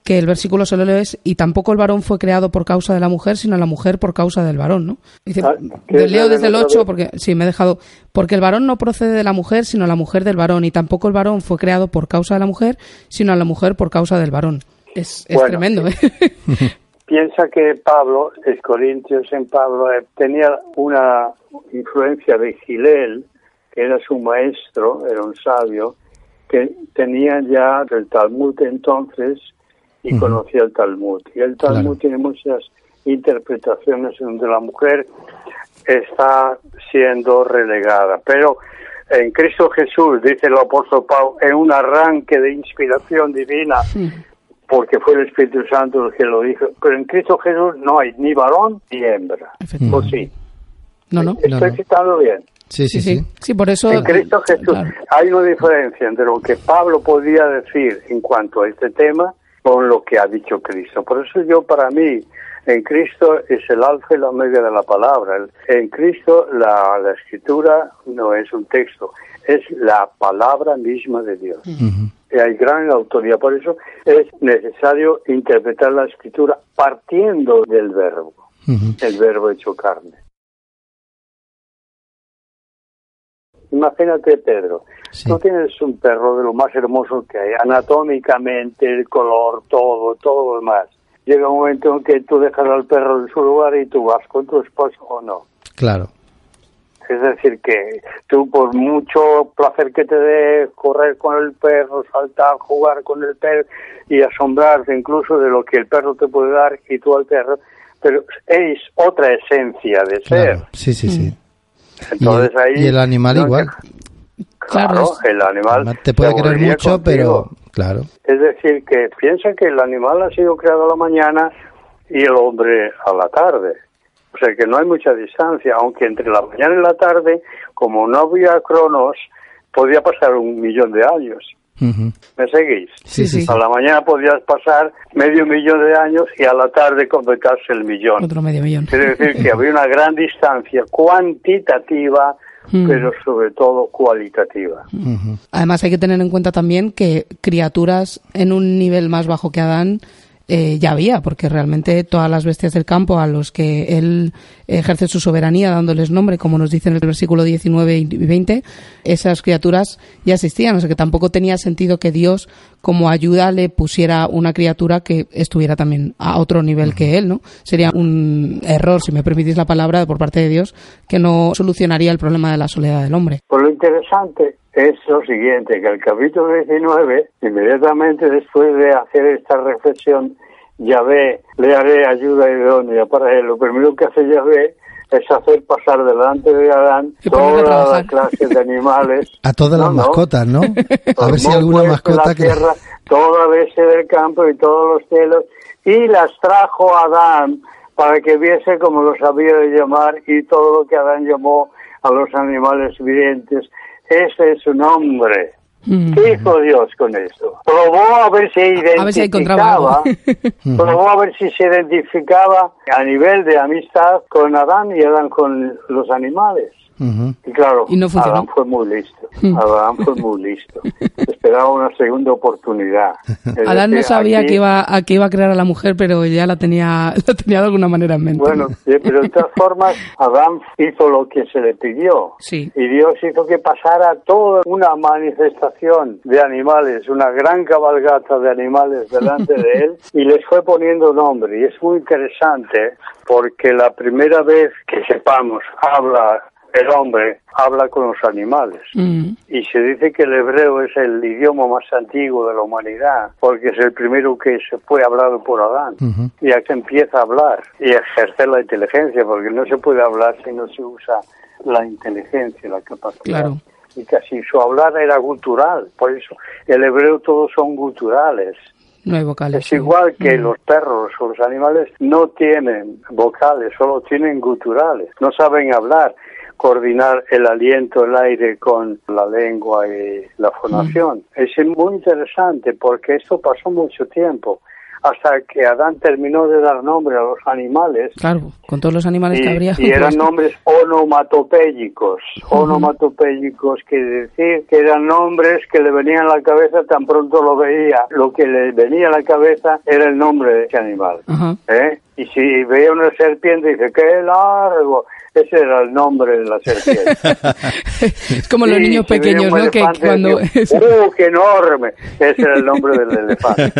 Speaker 3: que el versículo solo es y tampoco el varón fue creado por causa de la mujer, sino la mujer por causa del varón, ¿no? Dice,
Speaker 4: Ah, ¿qué
Speaker 3: de-
Speaker 4: es
Speaker 3: leo desde el
Speaker 4: otra
Speaker 3: 8
Speaker 4: vez?
Speaker 3: porque sí, me he dejado porque el varón no procede de la mujer, sino la mujer del varón y tampoco el varón fue creado por causa de la mujer, sino la mujer por causa del varón. Es, es
Speaker 4: Bueno.
Speaker 3: tremendo, ¿eh?
Speaker 4: Piensa que Pablo, el Corintios en Pablo, eh, tenía una influencia de Gilel, que era su maestro, era un sabio, que tenía ya el Talmud entonces y conocía el Talmud. Y el Talmud
Speaker 2: Claro.
Speaker 4: tiene muchas interpretaciones donde la mujer está siendo relegada. Pero en Cristo Jesús, dice el apóstol Pablo, en un arranque de inspiración divina, porque fue el Espíritu Santo el que lo dijo, pero en Cristo Jesús no hay ni varón ni hembra. ¿O sí?
Speaker 3: No, no.
Speaker 4: Estoy
Speaker 2: No, no.
Speaker 4: citando bien.
Speaker 2: Sí,
Speaker 3: Sí,
Speaker 2: sí,
Speaker 3: sí. por eso.
Speaker 4: En Cristo Jesús
Speaker 3: claro.
Speaker 4: hay una diferencia entre lo que Pablo podía decir en cuanto a este tema con lo que ha dicho Cristo. Por eso yo para mí, en Cristo es el alfa y la omega de la palabra. En Cristo la, la escritura no es un texto, es la palabra misma de Dios. Y hay gran autoridad. Por eso es necesario interpretar la escritura partiendo del verbo, el verbo hecho carne. Imagínate, Pedro,
Speaker 2: Sí.
Speaker 4: tú tienes un perro de lo más hermoso que hay, anatómicamente, el color, todo, todo lo demás. Llega un momento en que tú dejas al perro en su lugar y tú vas con tu esposo o no.
Speaker 2: Claro.
Speaker 4: Es decir, que tú por mucho placer que te dé correr con el perro, saltar, jugar con el perro y asombrarte incluso de lo que el perro te puede dar y tú al perro, pero es otra esencia de ser.
Speaker 2: Sí, sí, sí.
Speaker 4: Entonces
Speaker 2: y, el,
Speaker 4: ahí
Speaker 2: y el animal
Speaker 4: no,
Speaker 2: igual.
Speaker 4: Claro,
Speaker 3: Claro,
Speaker 4: el animal
Speaker 2: te puede
Speaker 4: se
Speaker 2: querer mucho,
Speaker 4: contigo.
Speaker 2: pero claro.
Speaker 4: Es decir, que piensa que el animal ha sido creado a la mañana y el hombre a la tarde. O sea que no hay mucha distancia, aunque entre la mañana y la tarde, como no había cronos, podía pasar un millón de años. ¿Me seguís?
Speaker 2: Sí, sí.
Speaker 4: A la mañana podías pasar medio millón de años y a la tarde completarse el millón.
Speaker 3: otro medio millón.
Speaker 4: Quiere decir que había una gran distancia cuantitativa,
Speaker 3: Mm.
Speaker 4: pero sobre todo cualitativa.
Speaker 3: Además hay que tener en cuenta también que criaturas en un nivel más bajo que Adán eh, ya había, porque realmente todas las bestias del campo a los que él ejerce su soberanía dándoles nombre, como nos dice en el versículo 19 y 20, esas criaturas ya existían, o sea que tampoco tenía sentido que Dios como ayuda le pusiera una criatura que estuviera también a otro nivel que él, ¿no? Sería un error, si me permitís la palabra, por parte de Dios, que no solucionaría el problema de la soledad del hombre.
Speaker 4: Pues lo interesante es lo siguiente, que el capítulo 19, inmediatamente después de hacer esta reflexión, Yahvé le haré ayuda idónea para él. Lo primero que hace Yahvé es hacer pasar delante de Adán
Speaker 3: Y ponerlo a
Speaker 4: todas las
Speaker 3: trabajar.
Speaker 4: clases de animales.
Speaker 2: A todas
Speaker 4: No,
Speaker 2: las
Speaker 4: no.
Speaker 2: mascotas, ¿no? A ver si alguna
Speaker 4: de
Speaker 2: mascota
Speaker 4: la
Speaker 2: que...
Speaker 4: tierra toda bestia del campo y todos los cielos y las trajo a Adán para que viese como los había de llamar y todo lo que Adán llamó a los animales vivientes. Ese es su nombre.
Speaker 3: Mm.
Speaker 4: ¿Qué hizo Dios con eso? Probó a ver si
Speaker 3: A ver si encontraba
Speaker 4: identificaba, probó a ver si se identificaba a nivel de amistad con Adán y Adán con los animales.
Speaker 2: Ujú.
Speaker 4: Y claro,
Speaker 3: Y no.
Speaker 4: Adán fue muy listo.
Speaker 3: Mm.
Speaker 4: Adán fue muy listo. Esperaba una segunda oportunidad. Es
Speaker 3: Adán no
Speaker 4: decir,
Speaker 3: sabía
Speaker 4: aquí-
Speaker 3: que iba, a que iba a crear a la mujer, pero ya la tenía, la tenía de alguna manera en mente.
Speaker 4: Bueno, eh, pero de todas formas, Adán hizo lo que se le pidió.
Speaker 3: Sí.
Speaker 4: Y Dios hizo que pasara toda una manifestación de animales, una gran cabalgata de animales delante de él y les fue poniendo nombre. Y es muy interesante porque la primera vez que sepamos habla el hombre, habla con los animales.
Speaker 3: Mm,
Speaker 4: Y se dice que el hebreo es el idioma más antiguo de la humanidad, porque es el primero que se fue hablado por Adán. Y aquí empieza a hablar y a ejercer la inteligencia, porque no se puede hablar si no se usa la inteligencia, la capacidad.
Speaker 3: Claro.
Speaker 4: Y casi su hablar era gutural, por eso el hebreo todos son guturales.
Speaker 3: no hay vocales.
Speaker 4: Es
Speaker 3: sí.
Speaker 4: igual que
Speaker 3: Mm.
Speaker 4: los perros o los animales no tienen vocales, solo tienen guturales. No saben hablar, coordinar el aliento, el aire con la lengua y la fonación. Es muy interesante porque esto pasó mucho tiempo hasta que Adán terminó de dar nombre a los animales
Speaker 3: Claro, con todos los animales
Speaker 4: y,
Speaker 3: que habría.
Speaker 4: y eran
Speaker 3: pues,
Speaker 4: nombres onomatopéyicos. Onomatopéyicos quiere decir que eran nombres que le venían a la cabeza tan pronto lo veía. Lo que le venía a la cabeza era el nombre de ese animal. ¿eh? Y si veía una serpiente, dice, ¡qué largo! Ese era el nombre de la serpiente.
Speaker 3: es como los niños pequeños, ¿no? Que cuando...
Speaker 4: ¡Uh, qué enorme! Ese era el nombre del elefante.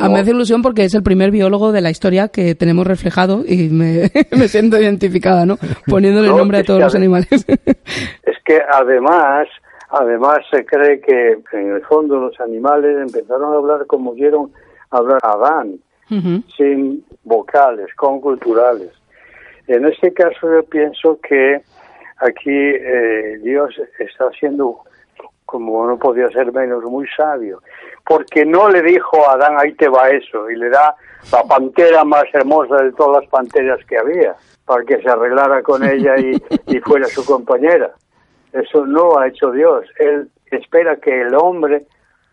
Speaker 3: A mí me hace ilusión porque es el primer biólogo de la historia que tenemos reflejado y me, me siento identificada, ¿no? Poniéndole el
Speaker 4: No,
Speaker 3: nombre a todos los
Speaker 4: a
Speaker 3: animales.
Speaker 4: Es que además, además se cree que en el fondo los animales empezaron a hablar como oyeron hablar Adán,
Speaker 3: Ujú.
Speaker 4: sin vocales, con culturales. En este caso yo pienso que aquí eh, Dios está siendo, como no podía ser menos, muy sabio, porque no le dijo a Adán, ahí te va eso, y le da la pantera más hermosa de todas las panteras que había, para que se arreglara con ella y, y fuera su compañera. Eso no ha hecho Dios. Él espera que el hombre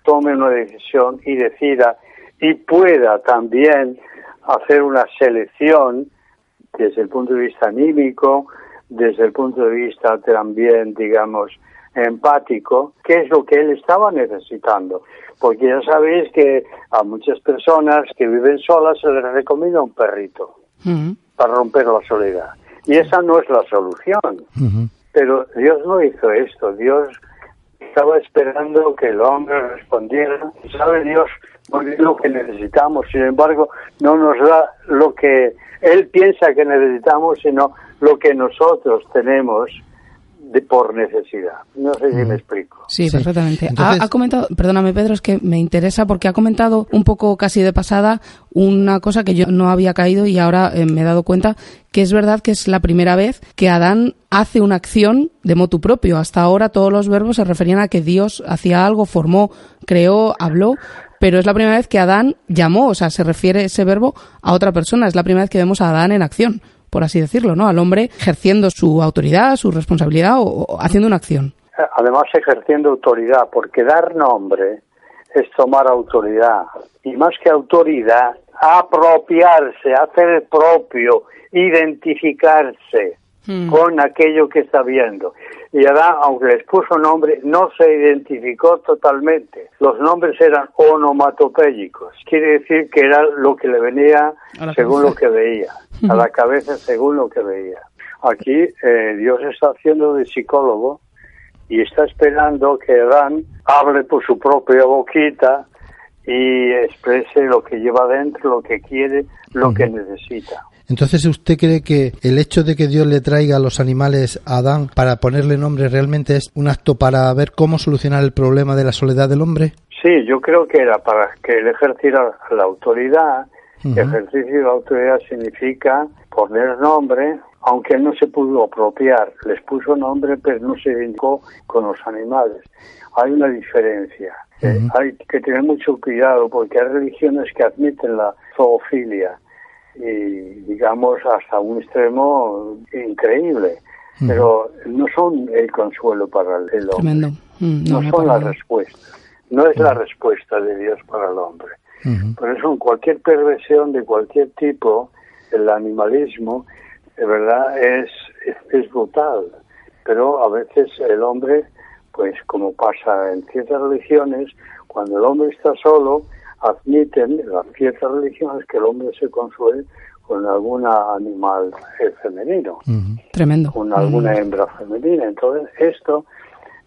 Speaker 4: tome una decisión y decida y pueda también hacer una selección desde el punto de vista anímico, desde el punto de vista también, digamos, empático, qué es lo que él estaba necesitando. Porque ya sabéis que a muchas personas que viven solas se les recomienda un perrito para romper la soledad. Y esa no es la solución. Pero Dios no hizo esto. Dios estaba esperando que el hombre respondiera. Sabe Dios lo que necesitamos. Sin embargo, no nos da lo que Él piensa que necesitamos, sino lo que nosotros tenemos de por necesidad. No sé si me explico.
Speaker 3: Sí, perfectamente. Ha, comentado, perdóname Pedro, es que me interesa porque ha comentado un poco casi de pasada una cosa que yo no había caído y ahora eh, me he dado cuenta que es verdad que es la primera vez que Adán hace una acción de motu propio. Hasta ahora todos los verbos se referían a que Dios hacía algo, formó, creó, habló, pero es la primera vez que Adán llamó, o sea, se refiere ese verbo a otra persona, es la primera vez que vemos a Adán en acción por así decirlo, ¿no? Al hombre ejerciendo su autoridad, su responsabilidad o, haciendo una acción.
Speaker 4: Además, ejerciendo autoridad, porque dar nombre es tomar autoridad. Y más que autoridad, apropiarse, hacer propio, identificarse hmm. con aquello que está viendo. Y Adán, aunque les puso nombre, no se identificó totalmente. Los nombres eran onomatopélicos. Quiere decir que era lo que le venía según lo que veía a la cabeza según lo que veía. Aquí eh, Dios está haciendo de psicólogo y está esperando que Adán hable por su propia boquita y exprese lo que lleva dentro, lo que quiere, lo que necesita.
Speaker 2: Entonces, ¿usted cree que el hecho de que Dios le traiga a los animales a Adán para ponerle nombre realmente es un acto para ver cómo solucionar el problema de la soledad del hombre?
Speaker 4: Sí, yo creo que era para que él ejerciera la autoridad el ejercicio de la autoridad significa poner nombre, aunque no se pudo apropiar, les puso nombre, pero no se identificó con los animales. Hay una diferencia. Eh, hay que tener mucho cuidado porque hay religiones que admiten la zoofilia y, digamos, hasta un extremo increíble. Pero no son el consuelo para el hombre. Mm, no, son la respuesta. No es la respuesta de Dios para el hombre. Por eso, cualquier perversión de cualquier tipo, el animalismo, de verdad, es, es, brutal. Pero a veces el hombre, pues como pasa en ciertas religiones, cuando el hombre está solo, admiten las ciertas religiones que el hombre se consuele con alguna animal femenino.
Speaker 3: Tremendo.
Speaker 4: Con alguna hembra femenina. Entonces, esto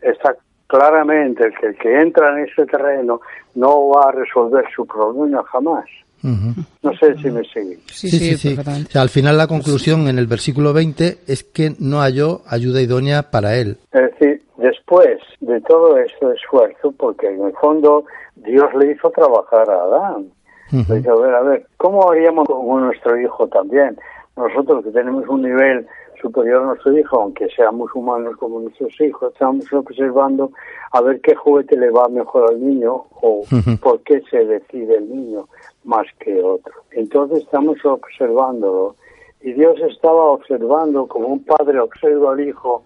Speaker 4: está claramente el que, el que entra en ese terreno no va a resolver su problema jamás. No sé si me sigue.
Speaker 2: Sí, sí, sí. al final la conclusión en el versículo 20 es que no halló ayuda idónea para él.
Speaker 4: Es decir, después de todo este esfuerzo, porque en el fondo Dios le hizo trabajar a Adán. Le dijo, a ver, a ver, ¿cómo haríamos con nuestro hijo también? Nosotros que tenemos un nivel superior a nuestro hijo, aunque seamos humanos como nuestros hijos, estamos observando a ver qué juguete le va mejor al niño o por qué se decide el niño más que otro. Entonces estamos observándolo y Dios estaba observando como un padre observa al hijo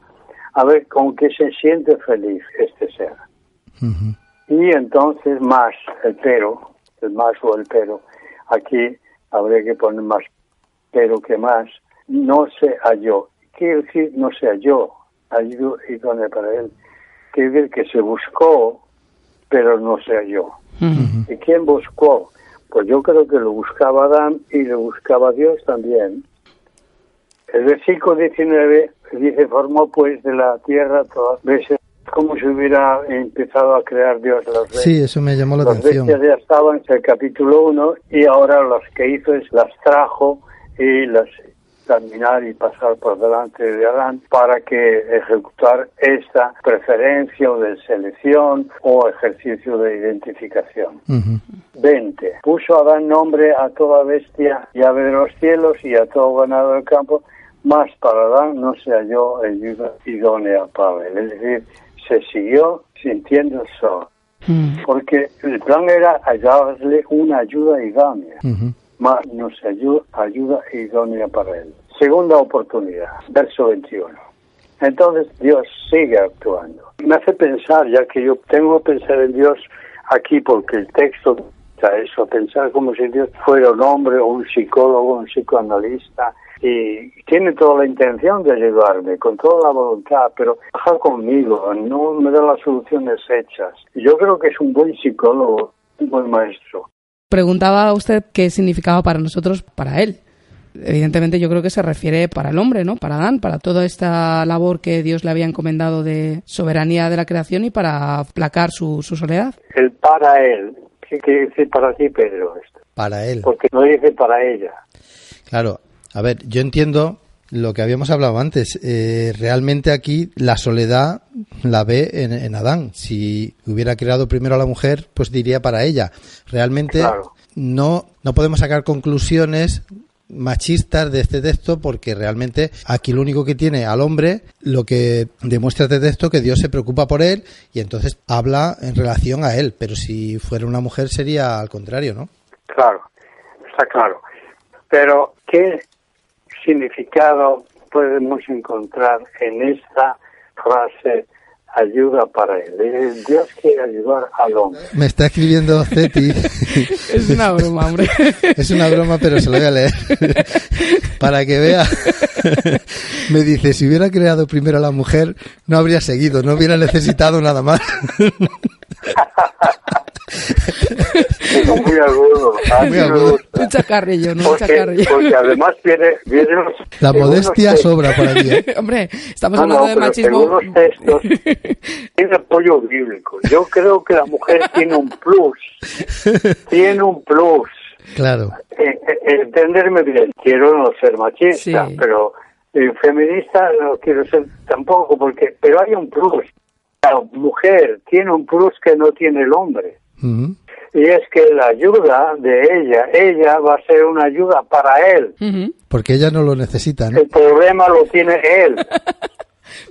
Speaker 4: a ver con qué se siente feliz este ser. Y entonces más el pero, el más o el pero, aquí habría que poner más pero que más, no se halló. Quiere decir, no se halló, ayudó idónea para él. Quiere decir que se buscó, pero no se halló. ¿Y quién buscó? Pues yo creo que lo buscaba Adán y lo buscaba Dios también. El versículo 19 dice, formó pues de la tierra todas veces como si hubiera empezado a crear Dios las bestias.
Speaker 2: Sí, eso me llamó la atención.
Speaker 4: Las bestias ya estaban en el capítulo 1 y ahora las que hizo es las trajo y las caminar y pasar por delante de Adán para que ejecutar esta preferencia o de selección o ejercicio de identificación. 20. Puso Adán nombre a toda bestia y ave de los cielos y a todo ganado del campo, más para Adán no se halló ayuda idónea para él. Es decir, se siguió sintiendo solo. Porque el plan era hallarle una ayuda idónea más nos ayuda, ayuda idónea para él. Segunda oportunidad, verso 21. Entonces Dios sigue actuando. Me hace pensar, ya que yo tengo que pensar en Dios aquí porque el texto está eso, pensar como si Dios fuera un hombre o un psicólogo, un psicoanalista, y tiene toda la intención de ayudarme, con toda la voluntad, pero baja conmigo, no me da las soluciones hechas. Yo creo que es un buen psicólogo, un buen maestro.
Speaker 3: Preguntaba a usted qué significaba para nosotros, para él. Evidentemente yo creo que se refiere para el hombre, ¿no? Para Adán, para toda esta labor que Dios le había encomendado de soberanía de la creación y para aplacar su, soledad.
Speaker 4: El para él. ¿Qué quiere decir para ti, Pedro?
Speaker 2: Para él.
Speaker 4: Porque no dice para ella.
Speaker 2: Claro. A ver, yo entiendo lo que habíamos hablado antes, eh, realmente aquí la soledad la ve en, Adán. Si hubiera creado primero a la mujer, pues diría para ella. Realmente no, no podemos sacar conclusiones machistas de este texto porque realmente aquí lo único que tiene al hombre lo que demuestra este texto que Dios se preocupa por él y entonces habla en relación a él pero si fuera una mujer sería al contrario ¿no?
Speaker 4: Claro, está claro pero ¿qué significado podemos encontrar en esta frase ayuda para él. Dios quiere ayudar al hombre.
Speaker 2: Me está escribiendo Ceti.
Speaker 3: es una broma, hombre.
Speaker 2: es una broma, pero se lo voy a leer. para que vea. Me dice, si hubiera creado primero a la mujer, no habría seguido, no hubiera necesitado nada más.
Speaker 4: muy agudo.
Speaker 3: Muy agudo. Un chacarrillo, ¿no?
Speaker 4: Porque, porque además viene, viene
Speaker 2: La modestia sobra allí. ¿eh?
Speaker 3: Hombre, estamos hablando de machismo.
Speaker 4: Según los textos, tiene apoyo bíblico. Yo creo que la mujer tiene un plus. Tiene un plus.
Speaker 2: Claro.
Speaker 4: Eh, eh, entenderme bien, quiero no ser machista, pero eh, feminista no quiero ser tampoco, porque pero hay un plus. La mujer tiene un plus que no tiene el hombre y es que la ayuda de ella, ella va a ser una ayuda para él.
Speaker 2: Porque ella no lo necesita, ¿no?
Speaker 4: El problema lo tiene él.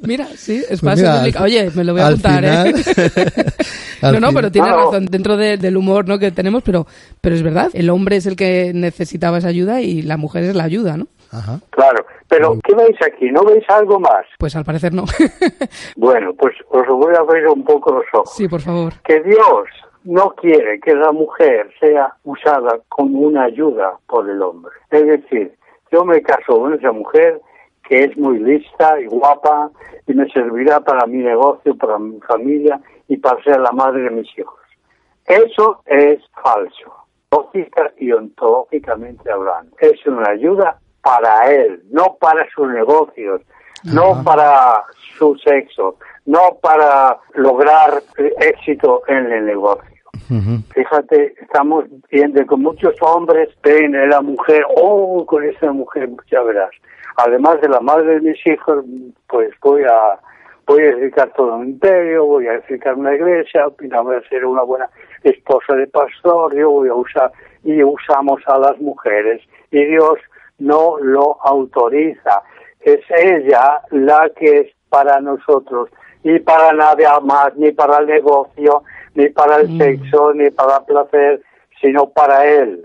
Speaker 3: Mira, sí, es pues Oye, me lo voy a apuntar, ¿eh? no, no, pero tiene razón dentro del humor ¿no? que tenemos, pero, pero es verdad, el hombre es el que necesitaba esa ayuda y la mujer es la ayuda, ¿no?
Speaker 2: Ajá.
Speaker 4: Claro, pero ¿qué veis aquí? ¿No veis algo más?
Speaker 3: Pues al parecer no.
Speaker 4: bueno, pues os voy a abrir un poco los ojos.
Speaker 3: Sí, por favor.
Speaker 4: Que Dios no quiere que la mujer sea usada como una ayuda por el hombre. Es decir, yo me caso con esa mujer que es muy lista y guapa y me servirá para mi negocio, para mi familia y para ser la madre de mis hijos. Eso es falso, lógica y ontológicamente hablando. Es una ayuda para él, no para sus negocios, no para su sexo, no para lograr éxito en el negocio. Fíjate, estamos viendo que muchos hombres ven a la mujer, oh, con esa mujer, ya verás. Además de la madre de mis hijos, pues voy a voy a edificar todo un imperio, voy a edificar una iglesia, voy a ser una buena esposa de pastor, yo voy a usar, y usamos a las mujeres, y Dios no lo autoriza. Es ella la que es para nosotros, y para nadie más, ni para el negocio, ni para el mm. sexo, ni para el placer, sino para él.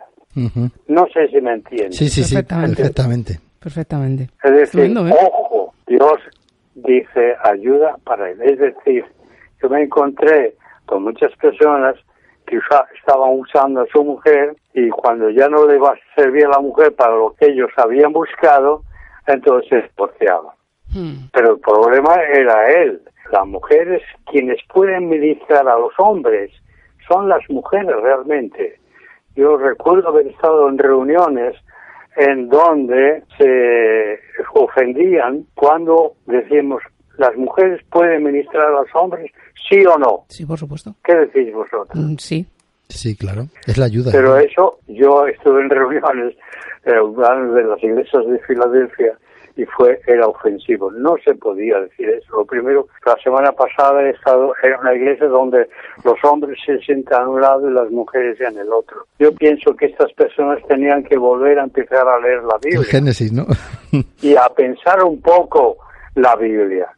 Speaker 4: No sé si me entiendes.
Speaker 2: Sí, sí, sí, perfectamente.
Speaker 3: Perfectamente.
Speaker 4: Es decir, ¿eh? ojo, Dios dice ayuda para él. Es decir, yo me encontré con muchas personas que estaban usando a su mujer y cuando ya no le va a servir a la mujer para lo que ellos habían buscado, entonces divorciaban. Hmm. Pero el problema era él. Las mujeres, quienes pueden ministrar a los hombres, son las mujeres realmente. Yo recuerdo haber estado en reuniones en donde se ofendían cuando decimos las mujeres pueden ministrar a los hombres, sí o no.
Speaker 3: Sí, por supuesto.
Speaker 4: ¿Qué decís vosotros?
Speaker 3: Mm, sí.
Speaker 2: Sí, claro. Es la ayuda.
Speaker 4: Pero eso, yo estuve en reuniones eh, de las iglesias de Filadelfia y fue era ofensivo. No se podía decir eso. Lo primero, la semana pasada he estado en una iglesia donde los hombres se sientan a un lado y las mujeres en el otro. Yo pienso que estas personas tenían que volver a empezar a leer la Biblia.
Speaker 2: Génesis, ¿no?
Speaker 4: y a pensar un poco la Biblia.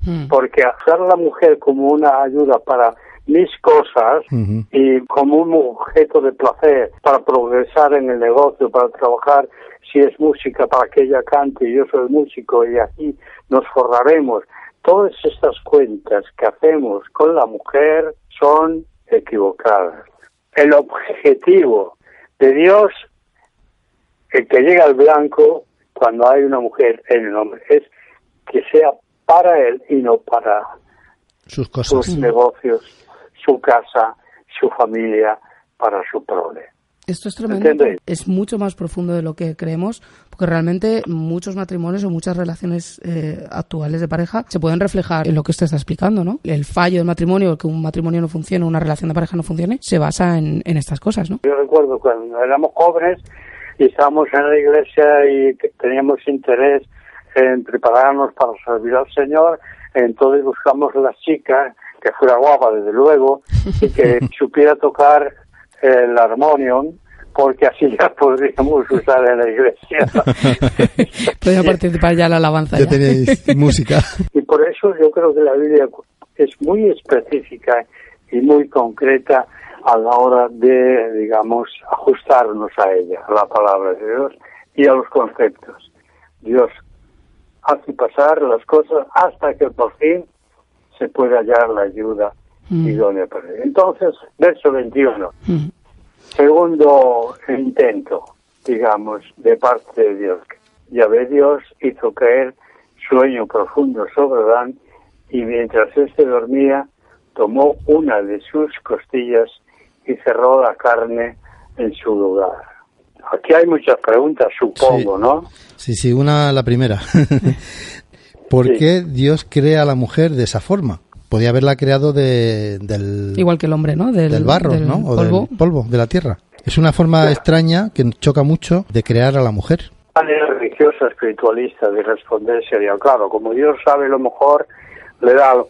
Speaker 4: Hmm. Porque hacer a la mujer como una ayuda para mis cosas y como un objeto de placer para progresar en el negocio, para trabajar si es música para que ella cante y yo soy músico y aquí nos forraremos. Todas estas cuentas que hacemos con la mujer son equivocadas. El objetivo de Dios, el que llega al blanco cuando hay una mujer en el hombre, es que sea para él y no para
Speaker 2: sus cosas,
Speaker 4: sus negocios, su casa, su familia, para su problema.
Speaker 3: Esto es tremendo. Es mucho más profundo de lo que creemos, porque realmente muchos matrimonios o muchas relaciones eh, actuales de pareja se pueden reflejar en lo que usted está explicando, ¿no? El fallo del matrimonio, que un matrimonio no funcione, una relación de pareja no funcione, se basa en, en estas cosas, ¿no?
Speaker 4: Yo recuerdo cuando éramos jóvenes y estábamos en la iglesia y teníamos interés en prepararnos para servir al Señor, entonces buscamos la chica que fuera guapa, desde luego, y que supiera tocar el armonium, porque así ya podríamos usar en la iglesia.
Speaker 3: Podría participar ya en la alabanza.
Speaker 2: Ya tenéis música.
Speaker 4: Y por eso yo creo que la Biblia es muy específica y muy concreta a la hora de, digamos, ajustarnos a ella, a la palabra de Dios y a los conceptos. Dios hace pasar las cosas hasta que por fin se puede hallar la ayuda
Speaker 3: Mm.
Speaker 4: idónea para él. Entonces, verso 21.
Speaker 3: Mm.
Speaker 4: Segundo intento, digamos, de parte de Dios. Yahvé Dios hizo caer sueño profundo sobre Adán y mientras éste dormía, tomó una de sus costillas y cerró la carne en su lugar. Aquí hay muchas preguntas, supongo,
Speaker 2: Sí.
Speaker 4: ¿no?
Speaker 2: Sí, sí, una la primera. ¿Por
Speaker 4: Sí.
Speaker 2: qué Dios crea a la mujer de esa forma? Podía haberla creado de, del,
Speaker 3: Igual que el hombre, ¿no? Del,
Speaker 2: del barro,
Speaker 3: del
Speaker 2: ¿no? O
Speaker 3: polvo.
Speaker 2: del polvo, de la tierra. Es una forma extraña que choca mucho de crear a la mujer.
Speaker 4: manera religiosa, espiritualista de responder sería, claro, como Dios sabe lo mejor, le da lo,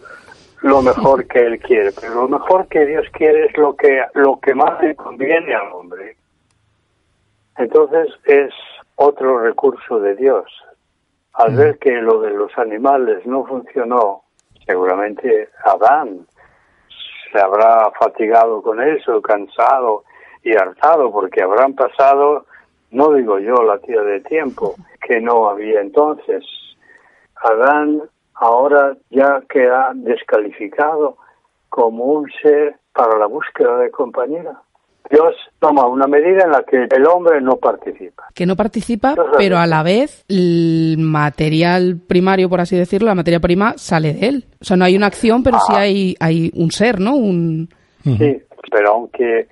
Speaker 4: lo mejor que Él quiere, pero lo mejor que Dios quiere es lo que, lo que más le conviene al hombre. Entonces es otro recurso de Dios. Al ver que lo de los animales no funcionó, seguramente Adán se habrá fatigado con eso, cansado y hartado, porque habrán pasado, no digo yo, la tira de tiempo, que no había entonces. Adán ahora ya queda descalificado como un ser para la búsqueda de compañera. Dios toma una medida en la que el hombre no participa.
Speaker 3: Que no participa, pero a la vez el material primario, por así decirlo, la materia prima sale de él. O sea, no hay una acción, pero sí
Speaker 4: Ah.
Speaker 3: hay, hay un ser, ¿no? Un...
Speaker 4: Sí, pero aunque,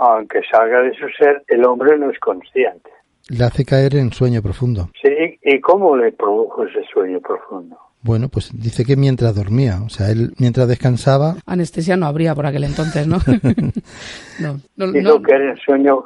Speaker 4: aunque salga de su ser, el hombre no es consciente.
Speaker 2: Le hace caer en sueño profundo.
Speaker 4: Sí, ¿y cómo le produjo ese sueño profundo?
Speaker 2: Bueno, pues dice que mientras dormía, o sea, él mientras descansaba,
Speaker 3: Anestesia no habría por aquel entonces, ¿no? no, no,
Speaker 4: Hizo
Speaker 3: no.
Speaker 4: caer en sueño,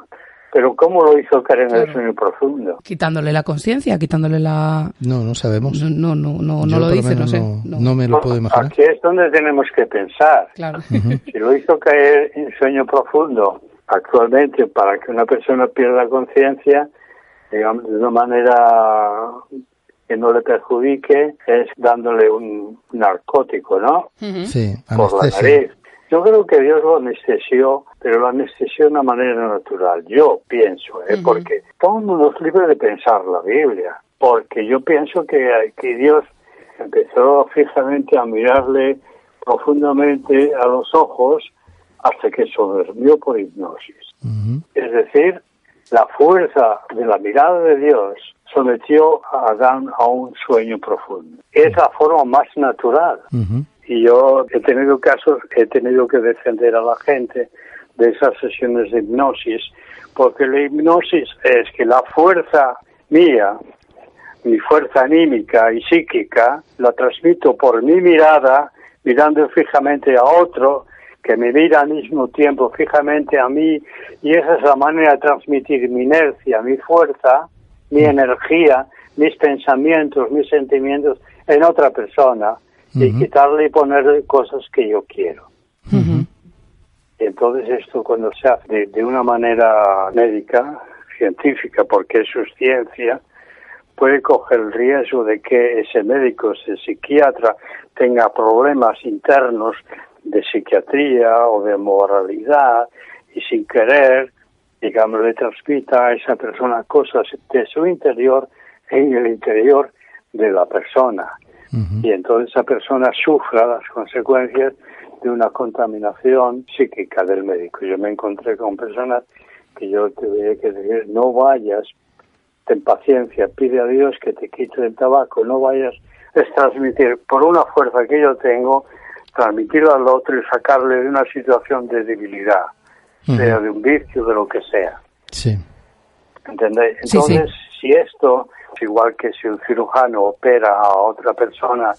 Speaker 4: pero ¿cómo lo hizo caer en el sueño profundo?
Speaker 3: Quitándole la conciencia, quitándole la...
Speaker 2: no, no sabemos.
Speaker 3: No, no, no, no,
Speaker 2: Yo
Speaker 3: lo dice, no sé.
Speaker 2: No,
Speaker 3: no.
Speaker 2: no me lo puedo imaginar.
Speaker 4: Aquí es donde tenemos que pensar.
Speaker 3: Claro.
Speaker 4: Si lo hizo caer en sueño profundo actualmente para que una persona pierda conciencia, digamos, de una manera que no le perjudique, es dándole un narcótico, ¿no?
Speaker 2: Sí,
Speaker 4: Por la nariz. Yo creo que Dios lo anestesió, pero lo anestesió de una manera natural. Yo pienso, ¿eh? Porque todo el mundo es libre de pensar la Biblia. Porque yo pienso que, que Dios empezó fijamente a mirarle profundamente a los ojos hasta que se durmió por hipnosis. Es decir, la fuerza de la mirada de Dios sometió a Adán a un sueño profundo. Es la forma más natural. Y yo he tenido casos, he tenido que defender a la gente de esas sesiones de hipnosis, porque la hipnosis es que la fuerza mía, mi fuerza anímica y psíquica, la transmito por mi mirada, mirando fijamente a otro, que me mira al mismo tiempo fijamente a mí, y esa es la manera de transmitir mi inercia, mi fuerza, mi energía, mis pensamientos, mis sentimientos en otra persona, y quitarle y ponerle cosas que yo quiero. Y entonces esto cuando se hace de, de una manera médica, científica, porque eso es ciencia, puede coger el riesgo de que ese médico, ese psiquiatra, tenga problemas internos de psiquiatría o de moralidad y sin querer, digamos, le transmita a esa persona cosas de su interior en el interior de la persona. Y entonces esa persona sufra las consecuencias de una contaminación psíquica del médico. Yo me encontré con personas que yo tuve que decir, no vayas, ten paciencia, pide a Dios que te quite el tabaco, no vayas, es transmitir por una fuerza que yo tengo, transmitirlo al otro y sacarle de una situación de debilidad, Sea de un vicio, de lo que sea.
Speaker 2: Sí.
Speaker 4: ¿Entendéis?
Speaker 3: Sí, sí.
Speaker 4: Entonces, si esto, es igual que si un cirujano opera a otra persona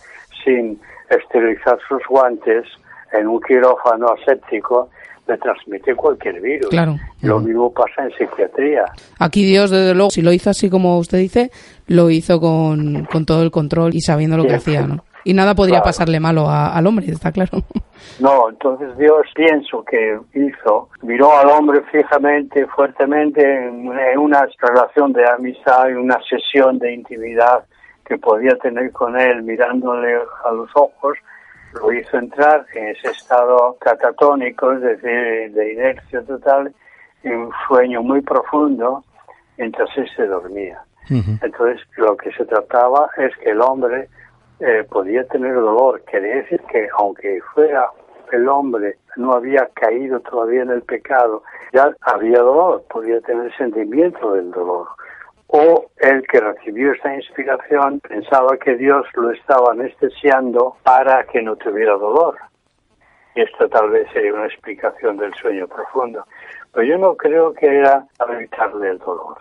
Speaker 4: sin esterilizar sus guantes en un quirófano aséptico, le transmite cualquier virus.
Speaker 3: Claro.
Speaker 4: Lo mismo pasa en psiquiatría.
Speaker 3: Aquí Dios, desde luego, si lo hizo así como usted dice, lo hizo con, con todo el control y sabiendo lo que hacía, ¿no? Y nada podría
Speaker 4: Claro.
Speaker 3: pasarle malo a- al hombre, está claro.
Speaker 4: No, entonces Dios pienso que hizo, miró al hombre fijamente, fuertemente, en una, en una relación de amistad, en una sesión de intimidad que podía tener con él mirándole a los ojos, lo hizo entrar en ese estado catatónico, es decir, de inercia total, en un sueño muy profundo, mientras él se dormía. Entonces, lo que se trataba es que el hombre eh, podía tener dolor. Quería decir que, aunque fuera el hombre, no había caído todavía en el pecado, ya había dolor, podía tener sentimiento del dolor. O el que recibió esta inspiración pensaba que Dios lo estaba anestesiando para que no tuviera dolor. Y esto tal vez sería una explicación del sueño profundo. Pero yo no creo que era para evitarle el dolor.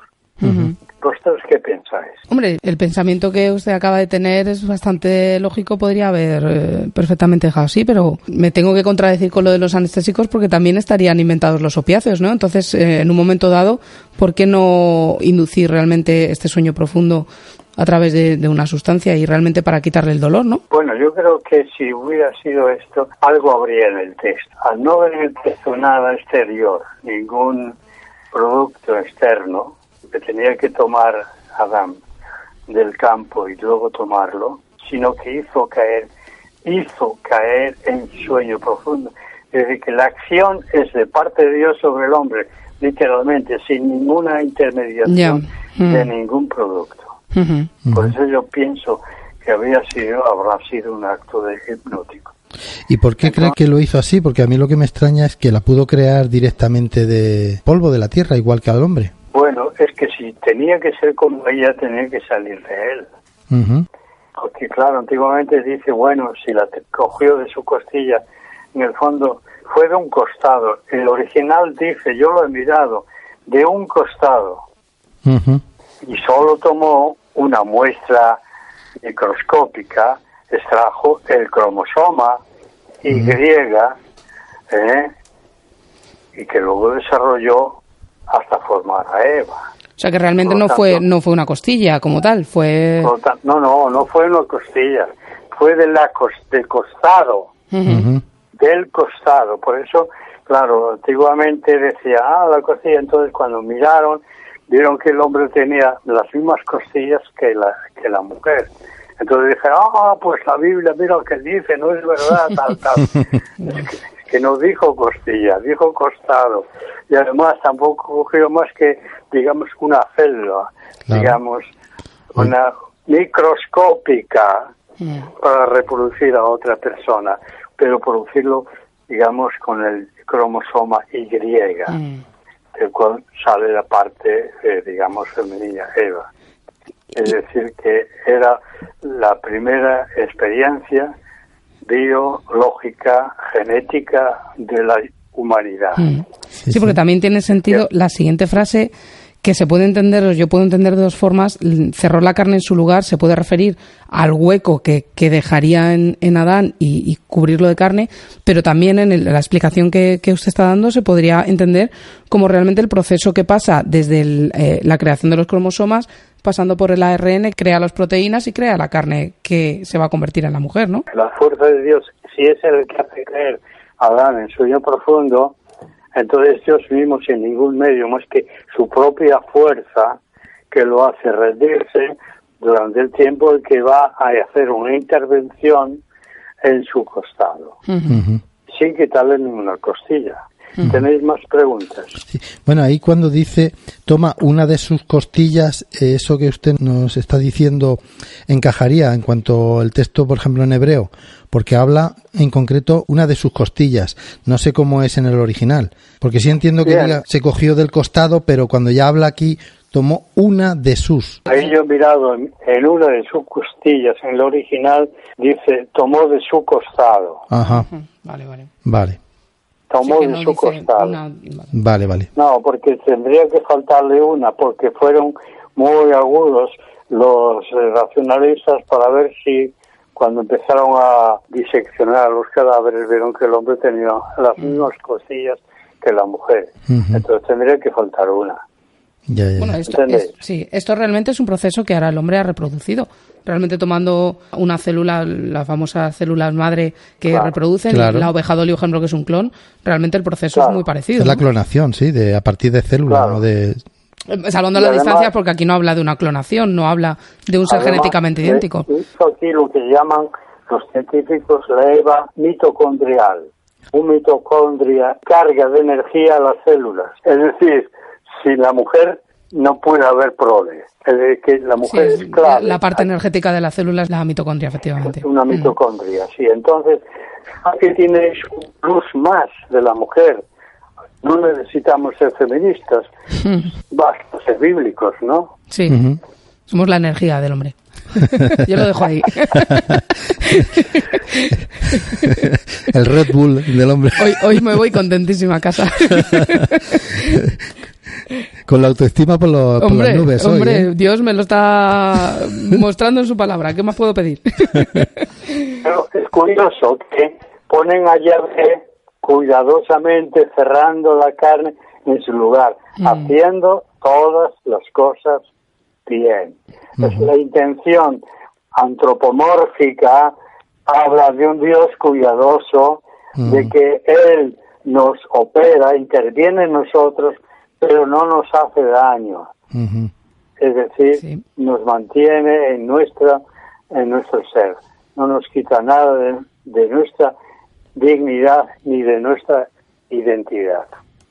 Speaker 3: Ujú.
Speaker 4: ¿Vosotros qué pensáis?
Speaker 3: Hombre, el pensamiento que usted acaba de tener es bastante lógico, podría haber eh, perfectamente dejado así, pero me tengo que contradecir con lo de los anestésicos porque también estarían inventados los opiáceos, ¿no? Entonces, eh, en un momento dado, ¿por qué no inducir realmente este sueño profundo a través de, de una sustancia y realmente para quitarle el dolor, ¿no?
Speaker 4: Bueno, yo creo que si hubiera sido esto, algo habría en el texto. Al no ver en el texto nada exterior, ningún producto externo que tenía que tomar Adán del campo y luego tomarlo, sino que hizo caer, hizo caer en sueño profundo. Es decir, que la acción es de parte de Dios sobre el hombre, literalmente, sin ninguna intermediación de
Speaker 3: Mm.
Speaker 4: ningún producto. Por eso yo pienso que habría sido, habrá sido un acto de hipnótico.
Speaker 2: ¿Y por qué cree que lo hizo así? Porque a mí lo que me extraña es que la pudo crear directamente de polvo de la tierra, igual que al hombre.
Speaker 4: Bueno, es que si tenía que ser como ella, tenía que salir de él. Porque claro, antiguamente dice, bueno, si la cogió de su costilla, en el fondo fue de un costado. El original dice, yo lo he mirado, de un costado. Y solo tomó una muestra microscópica, extrajo el cromosoma Y, ¿eh? y que luego desarrolló hasta formar a Eva.
Speaker 3: O sea que realmente
Speaker 4: Por
Speaker 3: no fue, no fue una costilla como tal, fue...
Speaker 4: No, no, no fue una costilla, fue de la cos- del costado, del costado. Por eso, claro, antiguamente decía, ah, la costilla. Entonces, cuando miraron, vieron que el hombre tenía las mismas costillas que la, que la mujer. Entonces dije, ah, pues la Biblia, mira lo que dice, no es verdad, tal, tal. Que, no dijo costilla, dijo costado. Y además tampoco cogió más que, digamos, una célula,
Speaker 2: Claro.
Speaker 4: digamos, una microscópica para reproducir a otra persona, pero producirlo, digamos, con el cromosoma Y,
Speaker 3: Mm.
Speaker 4: del cual sale la parte, eh, digamos, femenina, Eva. Es decir, que era la primera experiencia biológica, genética de la humanidad.
Speaker 3: Mm. Sí, porque también tiene sentido la siguiente frase que se puede entender, o yo puedo entender de dos formas, cerró la carne en su lugar, se puede referir al hueco que, que dejaría en, en Adán y, y cubrirlo de carne, pero también en el- la explicación que, que usted está dando se podría entender como realmente el proceso que pasa desde el, eh, la creación de los cromosomas, pasando por el ARN, crea las proteínas y crea la carne que se va a convertir en la mujer, ¿no?
Speaker 4: La fuerza de Dios, si es el que hace creer a Adán en sueño profundo, entonces Dios mismo sin ningún medio más que su propia fuerza que lo hace rendirse durante el tiempo en que va a hacer una intervención en su costado, sin quitarle ninguna costilla. ¿Tenéis más preguntas?
Speaker 2: Sí. Bueno, ahí cuando dice toma una de sus costillas, eh, eso que usted nos está diciendo encajaría en cuanto el texto, por ejemplo, en hebreo, porque habla en concreto una de sus costillas. No sé cómo es en el original, porque sí entiendo que diga se cogió del costado, pero cuando ya habla aquí tomó una de sus.
Speaker 4: Ahí yo he mirado en, en una de sus costillas, en el original dice tomó de su costado,
Speaker 2: Ajá,
Speaker 3: Mm, Vale, vale.
Speaker 2: vale,
Speaker 4: tomó
Speaker 3: Sí, que
Speaker 4: de
Speaker 3: no
Speaker 4: su
Speaker 3: una- vale.
Speaker 2: vale.
Speaker 4: No, porque tendría que faltarle una, porque fueron muy agudos los eh, racionalistas para ver si cuando empezaron a diseccionar los cadáveres vieron que el hombre tenía las mismas costillas que la mujer. Entonces tendría que faltar una.
Speaker 3: Bueno, esto, sí, esto realmente es un proceso que ahora el hombre ha reproducido. Realmente tomando una célula, la famosa célula madre que reproducen, la oveja Dolly, por ejemplo, que es un clon, realmente el proceso es muy parecido.
Speaker 2: Es la clonación, sí, de a partir de células, no de...
Speaker 3: Eh, salvando la distancia, porque aquí no habla de una clonación, no habla de un ser genéticamente idéntico.
Speaker 4: aquí lo que llaman los científicos la EVA mitocondrial. Un mitocondria carga de energía a las células. Es decir, si la mujer no puede haber prole. Es que la mujer es clave.
Speaker 3: La parte energética de la célula es la mitocondria, efectivamente.
Speaker 4: Es una mm. mitocondria, sí. Entonces, aquí tienes un plus más de la mujer. No necesitamos ser feministas, mm. basta ser bíblicos, ¿no?
Speaker 3: Sí, somos la energía del hombre. Yo lo dejo ahí.
Speaker 2: El Red Bull del hombre.
Speaker 3: Hoy, hoy me voy contentísima a casa.
Speaker 2: Con la autoestima por, las nubes.
Speaker 3: Hombre,
Speaker 2: ¿eh?
Speaker 3: Dios me lo está mostrando en su palabra. ¿Qué más puedo pedir?
Speaker 4: Pero es curioso que ponen allá cuidadosamente cerrando la carne en su lugar, mm. haciendo todas las cosas bien. Es la intención antropomórfica habla de un Dios cuidadoso, de que Él nos opera, interviene en nosotros pero no nos hace daño. Es decir, nos mantiene en nuestra en nuestro ser. No nos quita nada de, nuestra dignidad ni de nuestra identidad.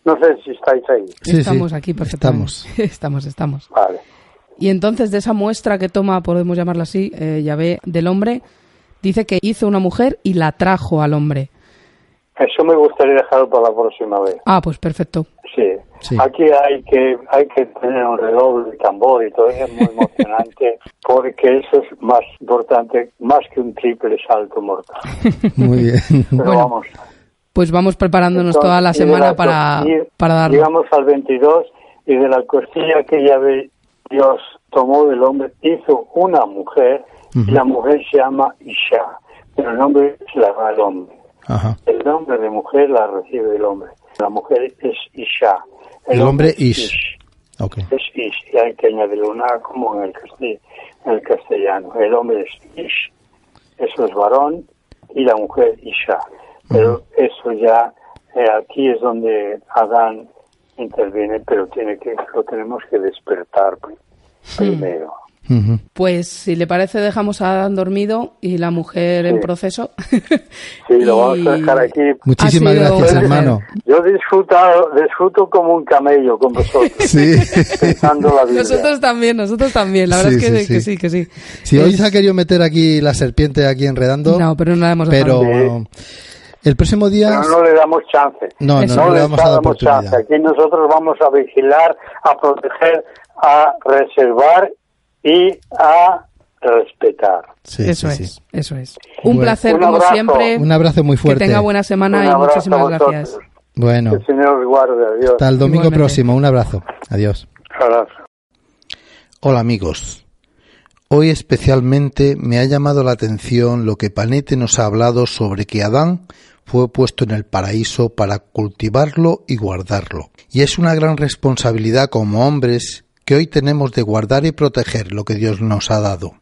Speaker 4: No sé si estáis ahí.
Speaker 3: estamos aquí perfectamente. Estamos. estamos, estamos.
Speaker 4: Vale.
Speaker 3: Y entonces de esa muestra que toma, podemos llamarla así, eh, Yahvé del hombre, dice que hizo una mujer y la trajo al hombre.
Speaker 4: Eso me gustaría dejarlo para la próxima vez.
Speaker 3: Ah, pues perfecto.
Speaker 4: Sí. Aquí hay que hay que tener un redoble de tambor y todo eso es muy emocionante porque eso es más importante, más que un triple salto mortal.
Speaker 2: Muy bien.
Speaker 4: Pero vamos.
Speaker 3: Pues vamos preparándonos toda la semana para, para darlo.
Speaker 4: Llegamos al 22 y de la costilla que ya ve Dios tomó del hombre, hizo una mujer y la mujer se llama Isha, pero el nombre se la da al hombre. El nombre de mujer la recibe el hombre. La mujer es Isha.
Speaker 2: El, hombre, es Ish.
Speaker 4: Es Ish. Y hay que añadirle una como en el, en el castellano. El hombre es Ish. Eso es varón. Y la mujer Isha. Pero eso ya, eh, aquí es donde Adán interviene, pero tiene que lo tenemos que despertar primero.
Speaker 3: Pues si le parece dejamos a Adán dormido y la mujer en proceso.
Speaker 4: Sí, lo vamos a dejar aquí.
Speaker 2: Muchísimas gracias, hermano.
Speaker 4: Yo disfruto, disfruto como un camello con vosotros. Sí.
Speaker 3: Nosotros también, nosotros también. La verdad es que sí, que sí, que sí.
Speaker 2: Si hoy se ha querido meter aquí la serpiente aquí enredando.
Speaker 3: No, pero no la hemos
Speaker 2: Pero el próximo día.
Speaker 4: Pero no le damos chance.
Speaker 2: No, no, no, le damos, damos chance.
Speaker 4: Aquí nosotros vamos a vigilar, a proteger, a reservar y a respetar.
Speaker 3: eso es, eso es. Un placer como siempre.
Speaker 2: Un abrazo muy fuerte.
Speaker 3: Que tenga buena semana y muchísimas gracias.
Speaker 2: Bueno.
Speaker 4: el Señor guarde. Adiós.
Speaker 2: Hasta el domingo próximo. Un abrazo. Adiós.
Speaker 4: Abrazo.
Speaker 2: Hola amigos. Hoy especialmente me ha llamado la atención lo que Panete nos ha hablado sobre que Adán fue puesto en el paraíso para cultivarlo y guardarlo. Y es una gran responsabilidad como hombres que hoy tenemos de guardar y proteger lo que Dios nos ha dado.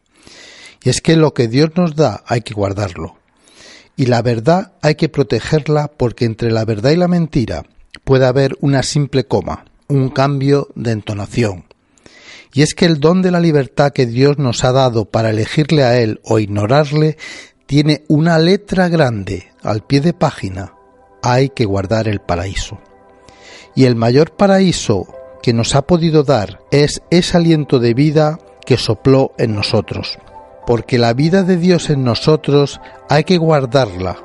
Speaker 2: Y es que lo que Dios nos da hay que guardarlo. Y la verdad hay que protegerla porque entre la verdad y la mentira puede haber una simple coma, un cambio de entonación. Y es que el don de la libertad que Dios nos ha dado para elegirle a Él o ignorarle tiene una letra grande al pie de página. Hay que guardar el paraíso. Y el mayor paraíso que nos ha podido dar es ese aliento de vida que sopló en nosotros. Porque la vida de Dios en nosotros hay que guardarla.